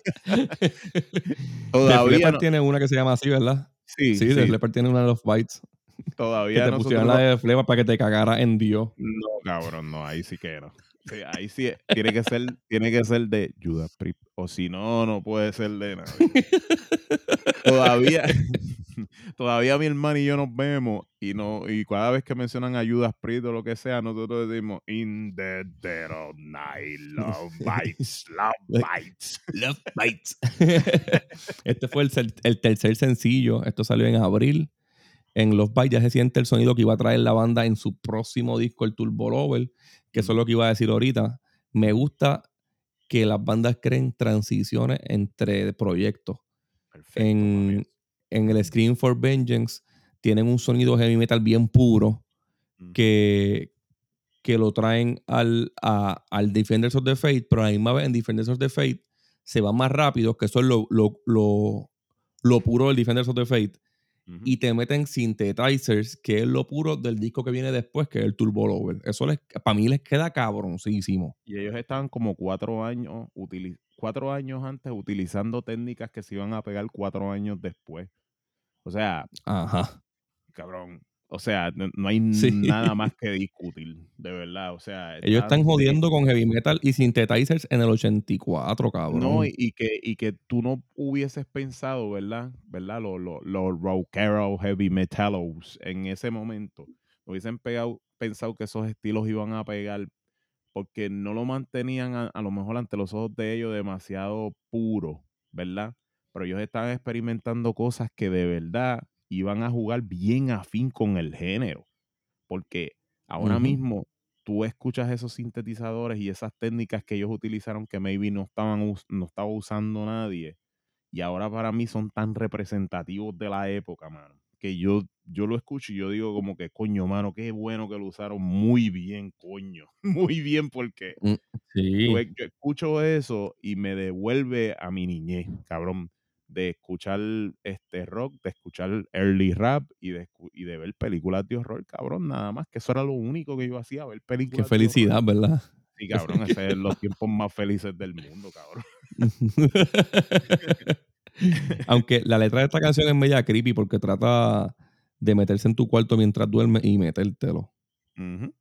Todavía no- tiene una que se llama así, ¿verdad? Sí, Sí, sí, tiene una de Love Bites. Que todavía te nosotros pusieron no- la de Leppard para que te cagara en Dios. No, cabrón, no, ahí sí que no. Sí, ahí sí tiene que ser, tiene que ser de Judas Priest. O si no, no puede ser de nadie. todavía, todavía mi hermano y yo nos vemos y no, y cada vez que mencionan a Judas Priest o lo que sea, nosotros decimos In the dead of night, love bites, love bites. Love Bites. este fue el, el tercer sencillo. Esto salió en abril. En Love Bites ya se siente el sonido que iba a traer la banda en su próximo disco, el Turbo Lover, que eso es lo que iba a decir ahorita. Me gusta que las bandas creen transiciones entre proyectos. Perfecto. En, en el Scream for Vengeance tienen un sonido heavy metal bien puro Mm. que, que lo traen al, a- al Defenders of the Fate, pero a la misma vez en Defenders of the Fate se va más rápido, que eso es lo, lo, lo, lo puro del Defenders of the Fate, Y te meten synthesizers, que es lo puro del disco que viene después, que es el Turbo Lover. Eso les, para mí les queda cabroncísimo. Y ellos estaban como cuatro años, cuatro años antes utilizando técnicas que se iban a pegar cuatro años después. O sea, Ajá. cabrón. O sea, no, hay Sí. nada más que discutir, de verdad. O sea, Ellos están jodiendo con heavy metal y synthesizers en el 84, cabrón. No, y, que, y que tú no hubieses pensado, ¿verdad? ¿Verdad? Los los los rockeros, heavy metalos en ese momento. no Hubiesen pegado, pensado que esos estilos iban a pegar porque no lo mantenían a, a lo mejor ante los ojos de ellos demasiado puro, ¿verdad? Pero ellos estaban experimentando cosas que de verdad iban a jugar bien afín con el género. Porque ahora mismo tú escuchas esos sintetizadores y esas técnicas que ellos utilizaron que maybe no estaban no estaba usando nadie y ahora para mí son tan representativos de la época, mano, que yo yo lo escucho y yo digo como que coño, mano, qué bueno que lo usaron muy bien, coño, muy bien porque Sí. yo, yo escucho eso y me devuelve a mi niñez, cabrón, de escuchar este rock, de escuchar early rap y de, y de ver películas de horror, cabrón, nada más, que eso era lo único que yo hacía, ver películas. Qué de horror. felicidad, ¿verdad? Sí, cabrón, ese es los tiempos más felices del mundo, cabrón. Aunque la letra de esta canción es media creepy porque trata de meterse en tu cuarto mientras duermes y metértelo. Ujú.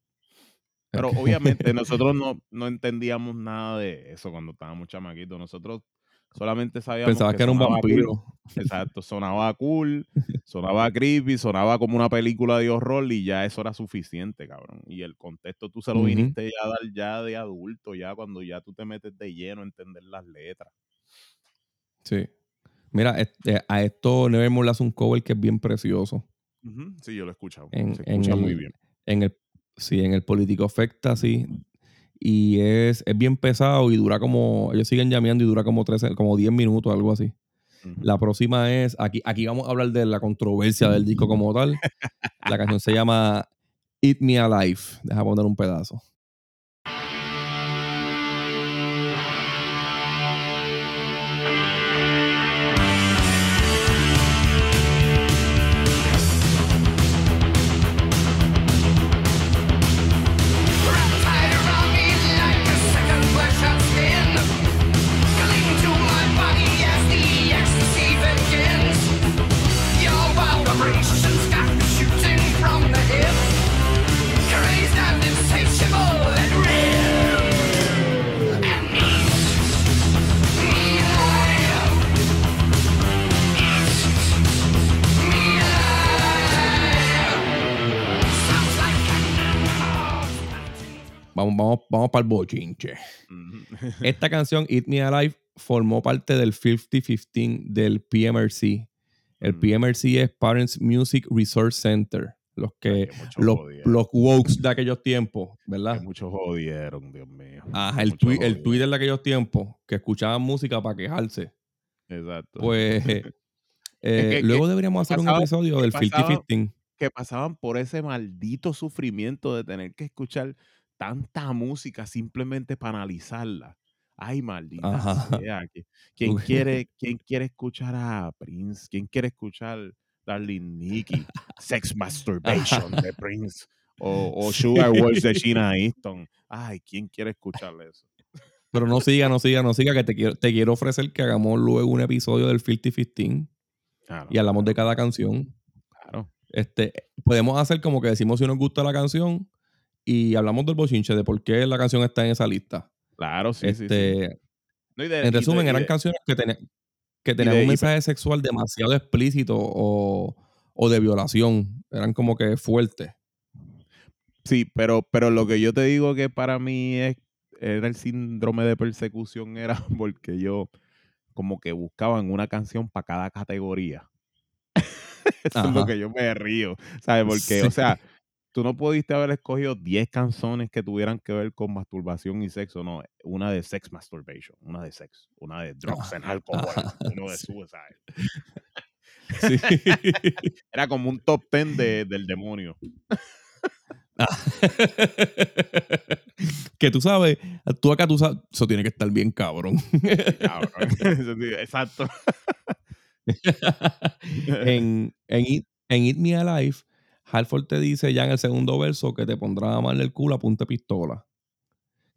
Pero obviamente nosotros no, no entendíamos nada de eso cuando estábamos chamaquitos. Nosotros solamente sabíamos Pensabas que, era un cool. vampiro. Exacto, sonaba cool, sonaba creepy, sonaba como una película de horror y ya eso era suficiente, cabrón. Y el contexto tú se lo viniste ya a dar ya de adulto, ya cuando ya tú te metes de lleno a entender las letras. Sí. Mira, este, a esto Nevermore le hace un cover que es bien precioso. Sí, yo lo he escuchado. En, se en escucha el, muy bien. En el, sí, en el Político Afecta, sí. Y es, es bien pesado y dura como. Ellos siguen llameando y dura como 13, como 10 minutos, algo así. La próxima es, aquí, aquí vamos a hablar de la controversia del disco como tal. La canción se llama Eat Me Alive. Deja poner un pedazo. Vamos, vamos, vamos para el bochinche. Esta canción, Eat Me Alive, formó parte del 50-15 del PMRC. El Mm. PMRC es Parents Music Resource Center. Los que, los, los wokes de aquellos tiempos, Que ¿verdad? muchos jodieron, Dios mío. Ajá, el, twi- el. Twitter de aquellos tiempos, que escuchaban música para quejarse. Exacto. Pues eh, que- luego que deberíamos hacer un episodio del pasaba- 50-15. que pasaban por ese maldito sufrimiento de tener que escuchar tanta música simplemente para analizarla. Ay, maldita Ajá. sea. que- ¿Quién quiere, ¿Quién quiere escuchar a Prince? ¿Quién quiere escuchar Darling Nikki? Sex Masturbation de Prince. O, o Sugar Words de Sheena Easton. Ay, ¿quién quiere escuchar eso? Pero no siga, no siga, no siga, que te quiero, te quiero ofrecer que hagamos luego un episodio del 50-15 Claro, y hablamos de cada canción. Claro. Este, podemos hacer como que decimos si nos gusta la canción y hablamos del bochinche, de por qué la canción está en esa lista. Claro, sí, sí, sí. este, No, y de- y En resumen, eran de- canciones que, tenían que tenían un mensaje sexual demasiado explícito o, o de violación. Eran como que fuertes. Sí, pero, pero lo que yo te digo que para mí es, era el síndrome de persecución, era porque yo como que buscaban una canción para cada categoría. Eso es lo que yo me río, ¿sabes? Porque, o Sí. sea, tú no pudiste haber escogido 10 canciones que tuvieran que ver con masturbación y sexo, no. Una de sex masturbation, una de sex, una de drugs and alcohol, Ajá, uno de sí. suicide. Sí. Era como un top 10 de- del demonio. Ah. que tú sabes, tú acá tú sabes, eso tiene que estar bien cabrón. Cabrón. Exacto. en, en, Eat, en Eat Me Alive, Halford te dice ya en el segundo verso que te pondrá a mal el culo a punta de pistola.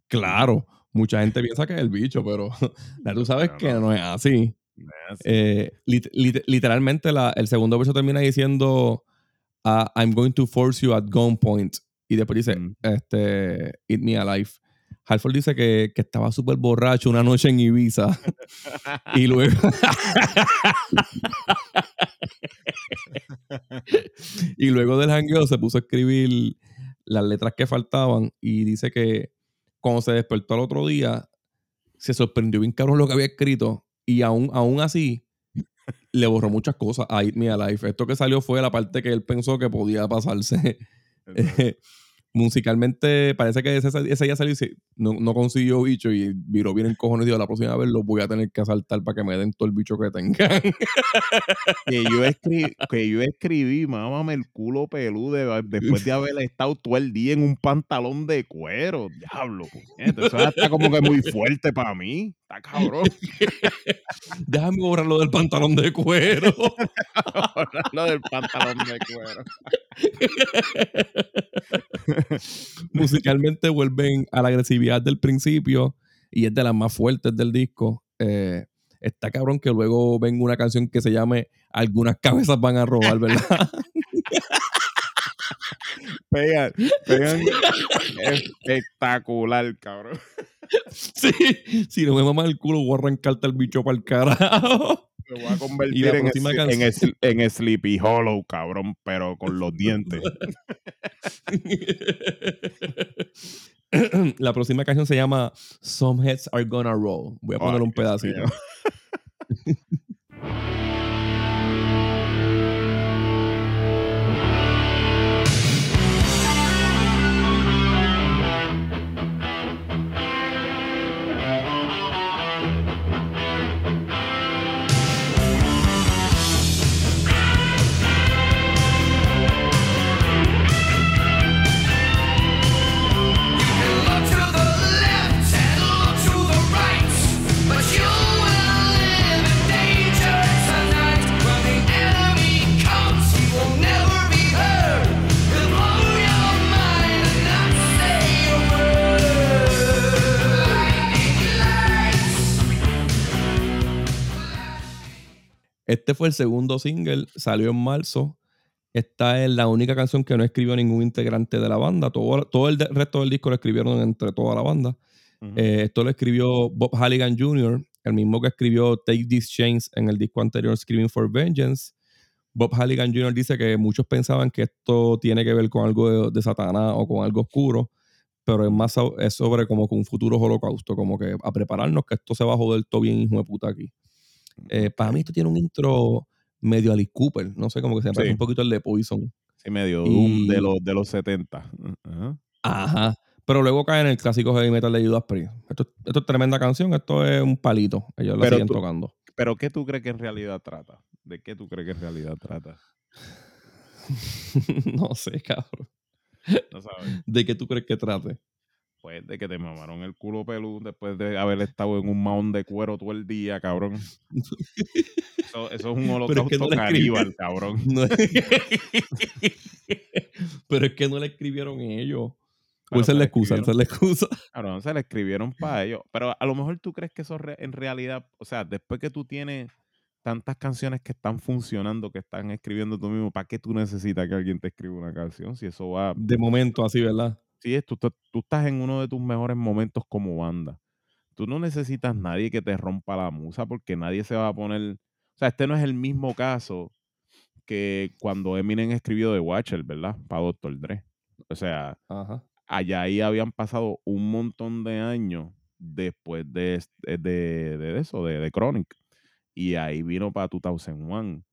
Claro, mucha gente piensa que es el bicho, pero ya tú sabes que no. no es así. Así. Eh, lit- lit- literalmente la- el segundo verso termina diciendo ah, I'm going to force you at gunpoint. Y después dice, Mm. este, Eat Me Alive. Halford dice que, que estaba súper borracho una noche en Ibiza. y luego. y luego del hangueo se puso a escribir las letras que faltaban. Y dice que cuando se despertó al otro día, se sorprendió bien cabrón lo que había escrito. Y aún, aún así, le borró muchas cosas a Eat Me Alive. Esto que salió fue la parte que él pensó que podía pasarse. Musicalmente parece que ese, ese día salió y no, no consiguió bicho y viró bien en cojones y dijo la próxima vez lo voy a tener que asaltar para que me den todo el bicho que tengan. que yo escribí, que yo escribí, mámame el culo peludo de- después de haber estado todo el día en un pantalón de cuero. Diablo, Eso está como que muy fuerte para mí. Está cabrón. Déjame borrarlo del pantalón de cuero. Lo del pantalón de cuero. musicalmente vuelven a la agresividad del principio y es de las más fuertes del disco. Eh, está cabrón que luego venga una canción que se llame Algunas cabezas van a robar, ¿verdad? Pegan, pegan espectacular, cabrón. sí, si no me mama el culo, voy a arrancarte el bicho para el carajo. Me voy a convertir en, en, Sleepy Hollow, cabrón, pero con los dientes. la próxima canción se llama Some Heads Are Gonna Roll. Voy a poner un pedacito. Este fue el segundo single, salió en marzo. Esta es la única canción que no escribió ningún integrante de la banda. Todo, todo el resto del disco lo escribieron entre toda la banda. Eh, esto lo escribió Bob Halligan Jr., el mismo que escribió Take These Chains en el disco anterior, Screaming for Vengeance. Bob Halligan Jr. dice que muchos pensaban que esto tiene que ver con algo de, de Satanás o con algo oscuro, pero es más es sobre como que un futuro holocausto, como que a prepararnos que esto se va a joder todo bien hijo de puta aquí. Eh, Para mí esto tiene un intro medio Alice Cooper, no sé, como que se parece Sí. un poquito el de Poison. Sí, medio y- Doom de los, de los 70. Ajá. Ajá. Pero luego cae en el clásico heavy metal de Judas Priest. Esto, esto es tremenda canción, esto es un palito. Ellos la Pero siguen tú- tocando. Pero ¿qué tú crees que en realidad trata? ¿De qué tú crees que en realidad trata? no sé, cabrón. No sabes. ¿De qué tú crees que trate? Pues de que te mamaron el culo pelú después de haber estado en un maón de cuero todo el día, cabrón. Eso, eso es un holocausto es que no caníbal, cabrón. No es- Pero es que no le escribieron ellos. Pues esa es la excusa, esa es la excusa. Cabrón, se le escribieron para ellos. Pero a lo mejor tú crees que eso re- en realidad, o sea, después que tú tienes tantas canciones que están funcionando, que están escribiendo tú mismo, ¿para qué tú necesitas que alguien te escriba una canción? Si eso va, De momento, así, ¿verdad? Sí, es, tú, tú- tú estás en uno de tus mejores momentos como banda. Tú no necesitas nadie que te rompa la musa porque nadie se va a poner. O sea, este no es el mismo caso que cuando Eminem escribió The Watcher, ¿verdad? Para Dr. Dre. O sea, Ajá. allá ahí habían pasado un montón de años después de, de, de- de eso, de, de Chronic. Y ahí vino para 2001.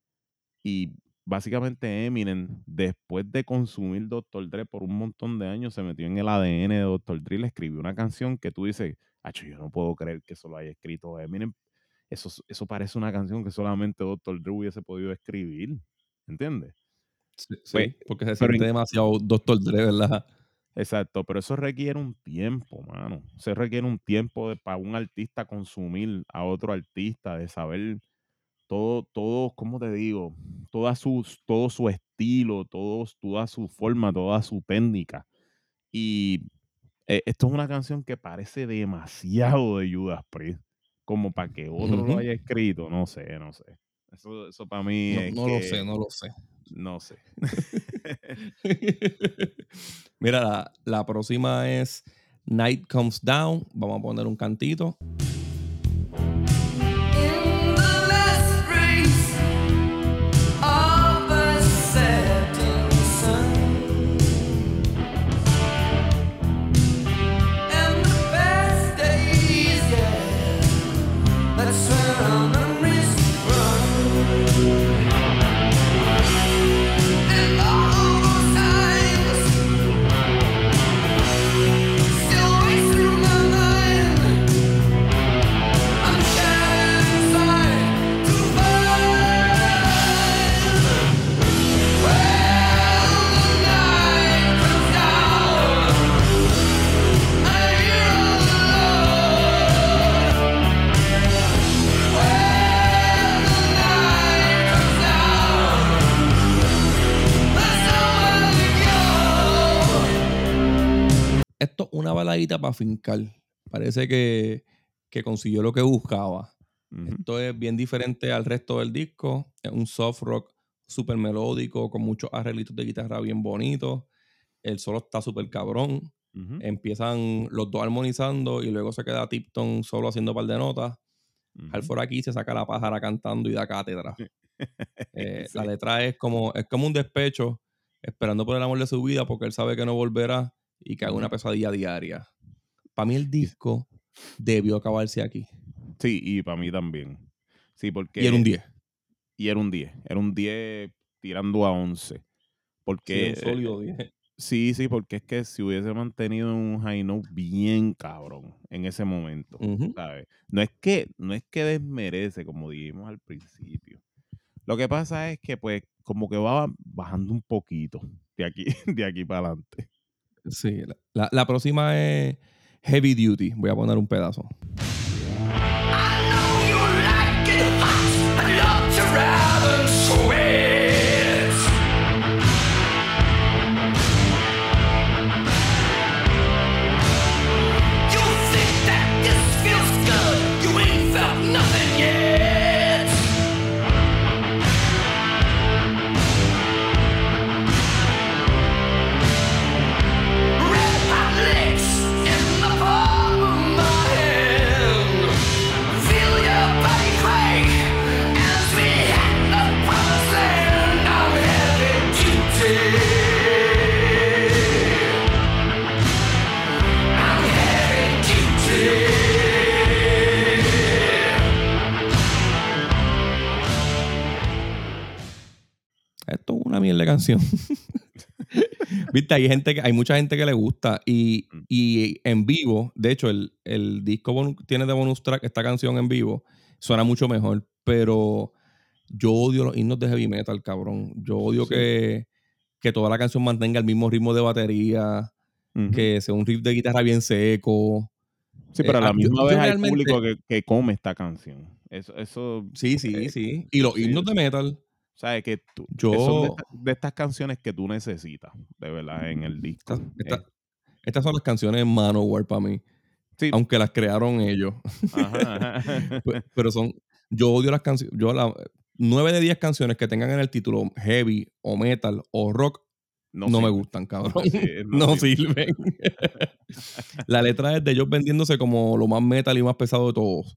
Y básicamente Eminem, después de consumir Dr. Dre por un montón de años, se metió en el ADN de Dr. Dre y le escribió una canción que tú dices, Acho, yo no puedo creer que eso lo haya escrito Eminem. Eso, eso parece una canción que solamente Dr. Dre hubiese podido escribir. ¿Entiendes? Sí, sí, Pues, porque se siente en- demasiado Doctor Dre, ¿verdad? Exacto, pero eso requiere un tiempo, mano. Se requiere un tiempo de, para un artista consumir a otro artista, de saber todo, todo, ¿cómo te digo? Toda su, todo su estilo, todo, toda su forma, toda su técnica. Y eh, esto es una canción que parece demasiado de Judas Priest, como para que otro lo haya escrito, no sé, no sé. Eso, eso para mí No, es no lo sé, no lo sé. No sé. Mira, la, la próxima es Night Comes Down. Vamos a poner un cantito. Esto es una baladita para fincar. Parece que, que consiguió lo que buscaba. Esto es bien diferente al resto del disco. Es un soft rock súper melódico, con muchos arreglitos de guitarra bien bonitos. El solo está súper cabrón. Empiezan los dos armonizando y luego se queda Tipton solo haciendo un par de notas. Ujú. Halford aquí se saca la pájara cantando y da cátedra. Eh, Sí. La letra es como, es como un despecho, esperando por el amor de su vida porque él sabe que no volverá y que haga una pesadilla diaria. Para mí el disco debió acabarse aquí. Sí, y para mí también. Sí, porque. Y era un 10. Y era un 10. Era un 10 tirando a 11. Sí, Porque. un sólido 10. eh, sí, sí, porque es que si hubiese mantenido un high note bien cabrón en ese momento. ¿sabes? No es que, no es que desmerece, como dijimos al principio. Lo que pasa es que, pues, como que va bajando un poquito de aquí, de aquí para adelante. Sí, la, la- próxima es Heavy Duty. Voy a poner un pedazo. Canción. Viste, hay gente que, hay mucha gente que le gusta. Y, Mm. y en vivo, de hecho, el, el disco tiene de bonus track esta canción en vivo. Suena mucho mejor. Pero yo odio los himnos de heavy metal, cabrón. Yo odio Sí. que, que toda la canción mantenga el mismo ritmo de batería, que sea un riff de guitarra bien seco. Sí, pero eh, a la ah, misma yo vez hay público que, que come esta canción. Eso, eso Sí, sí, eh, sí. Y los sí, himnos de metal. ¿Sabes? Que tú, que Yo- son de, esta- de estas canciones que tú necesitas, de verdad, en el disco. Eh, estas son las canciones Manowar para mí. sí, Aunque las crearon ellos. ajá, ajá. Pe- Pero son. Yo odio las canciones. Yo la. 9 de 10 canciones que tengan en el título heavy o metal o rock no, me sirve. gustan, cabrón. Sí, no sirve. sirven. la letra es de ellos vendiéndose como lo más metal y más pesado de todos.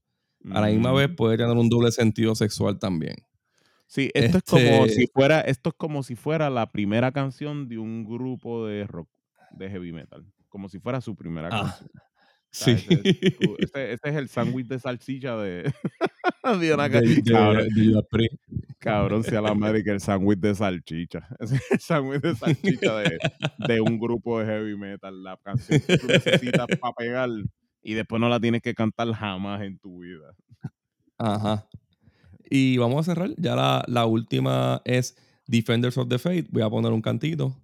A la misma Mm. vez puede tener un doble sentido sexual también. Sí, esto es como Este- si fuera, esto es como si fuera la primera canción de un grupo de rock, de heavy metal. Como si fuera su primera Ah, canción. Sí. ese es el sándwich de salchicha de, de una ca- De- de- cabrón, cabrón sea la América, el sándwich de salchicha. Es el sándwich de salchicha de, de un grupo de heavy metal. La canción que tú necesitas para pegar y después no la tienes que cantar jamás en tu vida. Ajá. Y vamos a cerrar. Ya la, última es Defenders of the Faith. Voy a poner un cantito.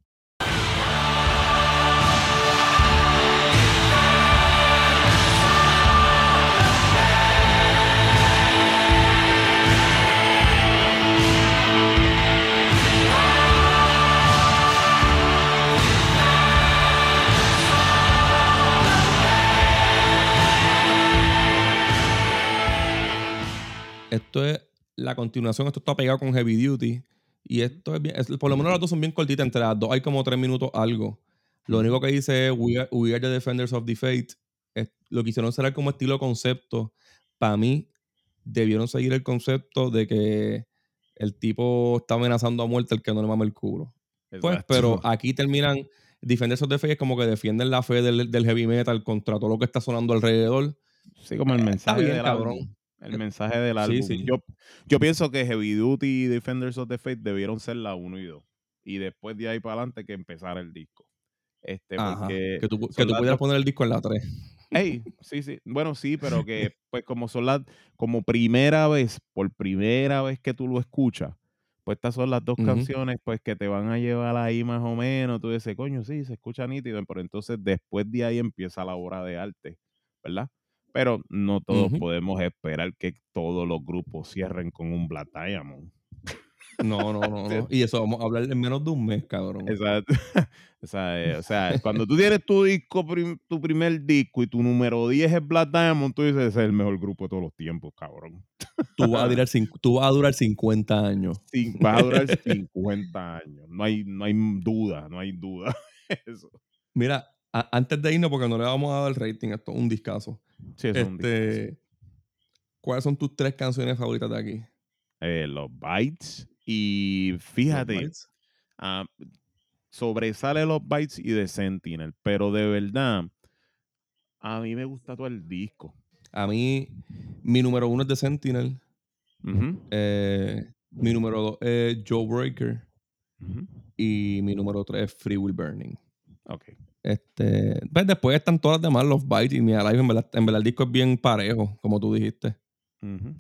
Esto es la continuación. Esto está pegado con Heavy Duty. Y esto es bien. es- por lo menos las dos son bien cortitas. Entre las dos hay como tres minutos algo. Lo único que dice es We are, we are the Defenders of the Faith. Es- lo quisieron hacer como estilo concepto. Para mí, debieron seguir el concepto de que el tipo está amenazando a muerte el que no le mame el culo. Pues, pero aquí terminan. Defenders of the Faith es como que defienden la fe del, del heavy metal contra todo lo que está sonando alrededor. Sí, como el mensaje bien, del cabrón. El mensaje del Sí, álbum. sí. Yo, yo pienso que Heavy Duty y Defenders of the Faith debieron ser la 1 y 2. Y después de ahí para adelante que empezara el disco. Este, Ajá. porque Que tú, que pudieras poner el disco en la 3. Ey, sí, sí. Bueno, sí, pero que pues como son las, como primera vez, por primera vez que tú lo escuchas, pues estas son las dos canciones pues que te van a llevar ahí más o menos. Tú dices, coño, sí, se escucha nítido, pero entonces después de ahí empieza la obra de arte, ¿verdad? Pero no todos podemos esperar que todos los grupos cierren con un Black Diamond. No, no, no, no. Y eso vamos a hablar en menos de un mes, cabrón. Exacto. o, sea, eh, o sea, cuando tú tienes tu disco, tu primer disco y tu número 10 es Black Diamond, tú dices, ese es el mejor grupo de todos los tiempos, cabrón. Tú vas a durar, tú vas a durar 50 años. Sí, va a durar 50 años. No hay, no hay duda, no hay duda. Eso. Mira, a- antes de irnos, porque no le vamos a dar el rating, esto es un discazo. Sí, es un. Este, ¿Cuáles son tus tres canciones favoritas de aquí? Eh, los Bytes. Y fíjate, Bites. ah, sobresale los Bytes y The Sentinel, pero de verdad, a mí me gusta todo el disco. A mí, mi número uno es The Sentinel. Eh, mi número dos es Joe Breaker. Y mi número tres es Free Will Burning. Ok. Este, pues después están todas las demás, los Bites y mi Alive. En verdad, en verdad el disco es bien parejo, como tú dijiste.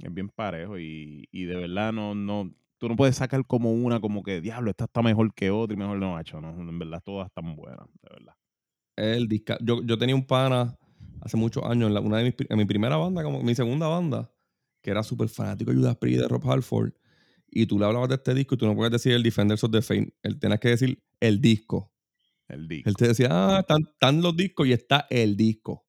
Es bien parejo y, y de verdad no, no, tú no puedes sacar como una, como que, diablo, esta está mejor que otra y mejor no, macho, no, en verdad todas están buenas, de verdad. El disca, yo, yo tenía un pana hace muchos años en, la- una de mis, en mi primera banda, como mi segunda banda, que era súper fanático de Judas Priest de Rob Halford. Y tú le hablabas de este disco y tú no puedes decir el Defenders of the Faith. Él tenías que decir el disco. El disco. Él te decía, ah, están, están los discos y está el disco.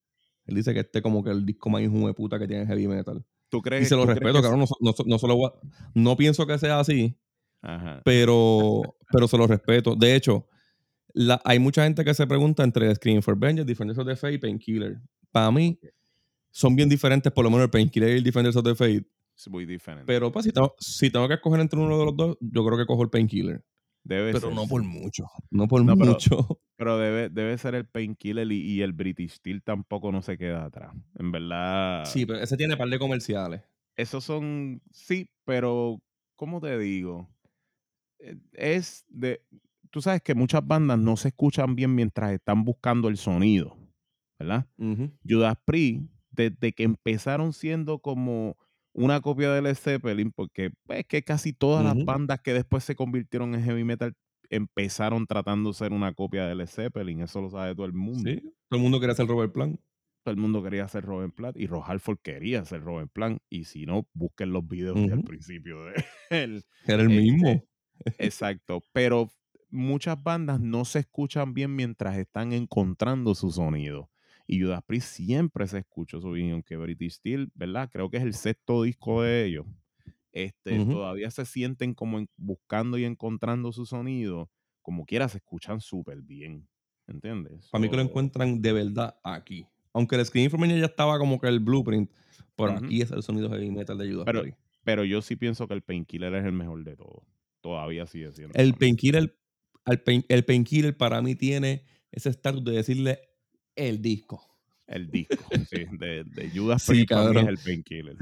Él dice que este es como que el disco más hijo de puta que tiene heavy metal. ¿Tú crees, Y se lo respeto, claro. No, no, no, se lo voy a- no pienso que sea así, Ajá. pero, pero se lo respeto. De hecho, la- hay mucha gente que se pregunta entre Screaming for Vengeance, Defenders of the Faith y Painkiller. Para mí, son bien diferentes, por lo menos el Painkiller y el Defenders of the Faith. Es muy diferente. Pero pues, si tengo, si tengo que escoger entre uno de los dos, yo creo que cojo el Painkiller. Debe Pero ser, no por mucho. No por No, mucho. pero debe, debe ser el Painkiller y, y el British Steel tampoco no se queda atrás. En verdad, Sí, pero ese tiene par de comerciales. esos son, sí, pero, ¿cómo te digo? eh, es de. Tú sabes que muchas bandas no se escuchan bien mientras están buscando el sonido, ¿verdad? Ujú. Judas Priest, desde que empezaron siendo como una copia de Led Zeppelin, porque pues, que casi todas las bandas que después se convirtieron en heavy metal empezaron tratando de ser una copia de Led Zeppelin, eso lo sabe todo el mundo. Sí. Todo el mundo quería hacer Robert Plant. Todo el mundo quería ser Robin Plant y Rob Halford quería ser Robin Plant. Y si no, busquen los videos del Ujú. principio de él. Era el Este, mismo. Exacto, pero muchas bandas no se escuchan bien mientras están encontrando su sonido. Y Judas Priest siempre se escuchó su bien, aunque British Steel, ¿verdad? Creo que es el sexto disco de ellos. Este. Todavía se sienten como en- buscando y encontrando su sonido. Como quiera, se escuchan súper bien. ¿Entiendes? Para mí que lo encuentran de verdad aquí. Aunque el for Me ya estaba como que el blueprint, pero aquí es el sonido heavy metal de Judas Pero- Priest. Pero yo sí pienso que el Painkiller es el mejor de todos. Todavía sigue siendo. El. Painkiller, pain- el Painkiller para mí tiene ese estatus de decirle el disco. El disco, sí, de, de Judas Sí, Priest para mí es cabrón. el Painkiller.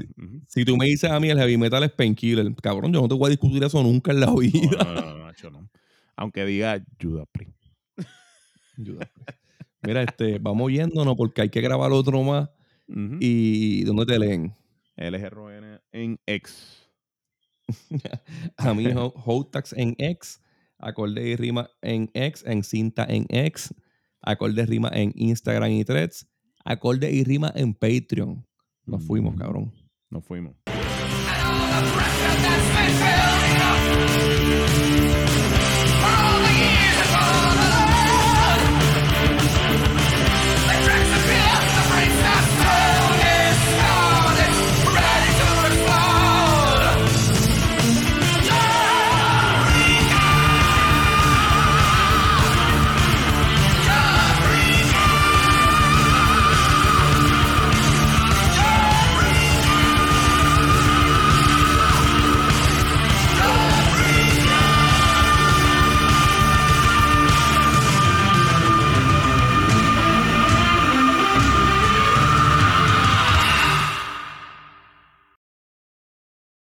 Si tú me dices a mí el heavy metal es Painkiller, cabrón, yo no te voy a discutir eso nunca en la No, vida. no, no, no, Nacho, no. Aunque diga Judas Priest. Judas Priest. Mira, este, vamos yéndonos porque hay que grabar otro más. ¿Y dónde te leen? LGRN en X. A mí, Ho- Hotax en X, acorde y rima en X, en cinta en X, acorde y rima en Instagram y Threads, acorde y rima en Patreon. Nos fuimos, Mm. cabrón. Nos fuimos.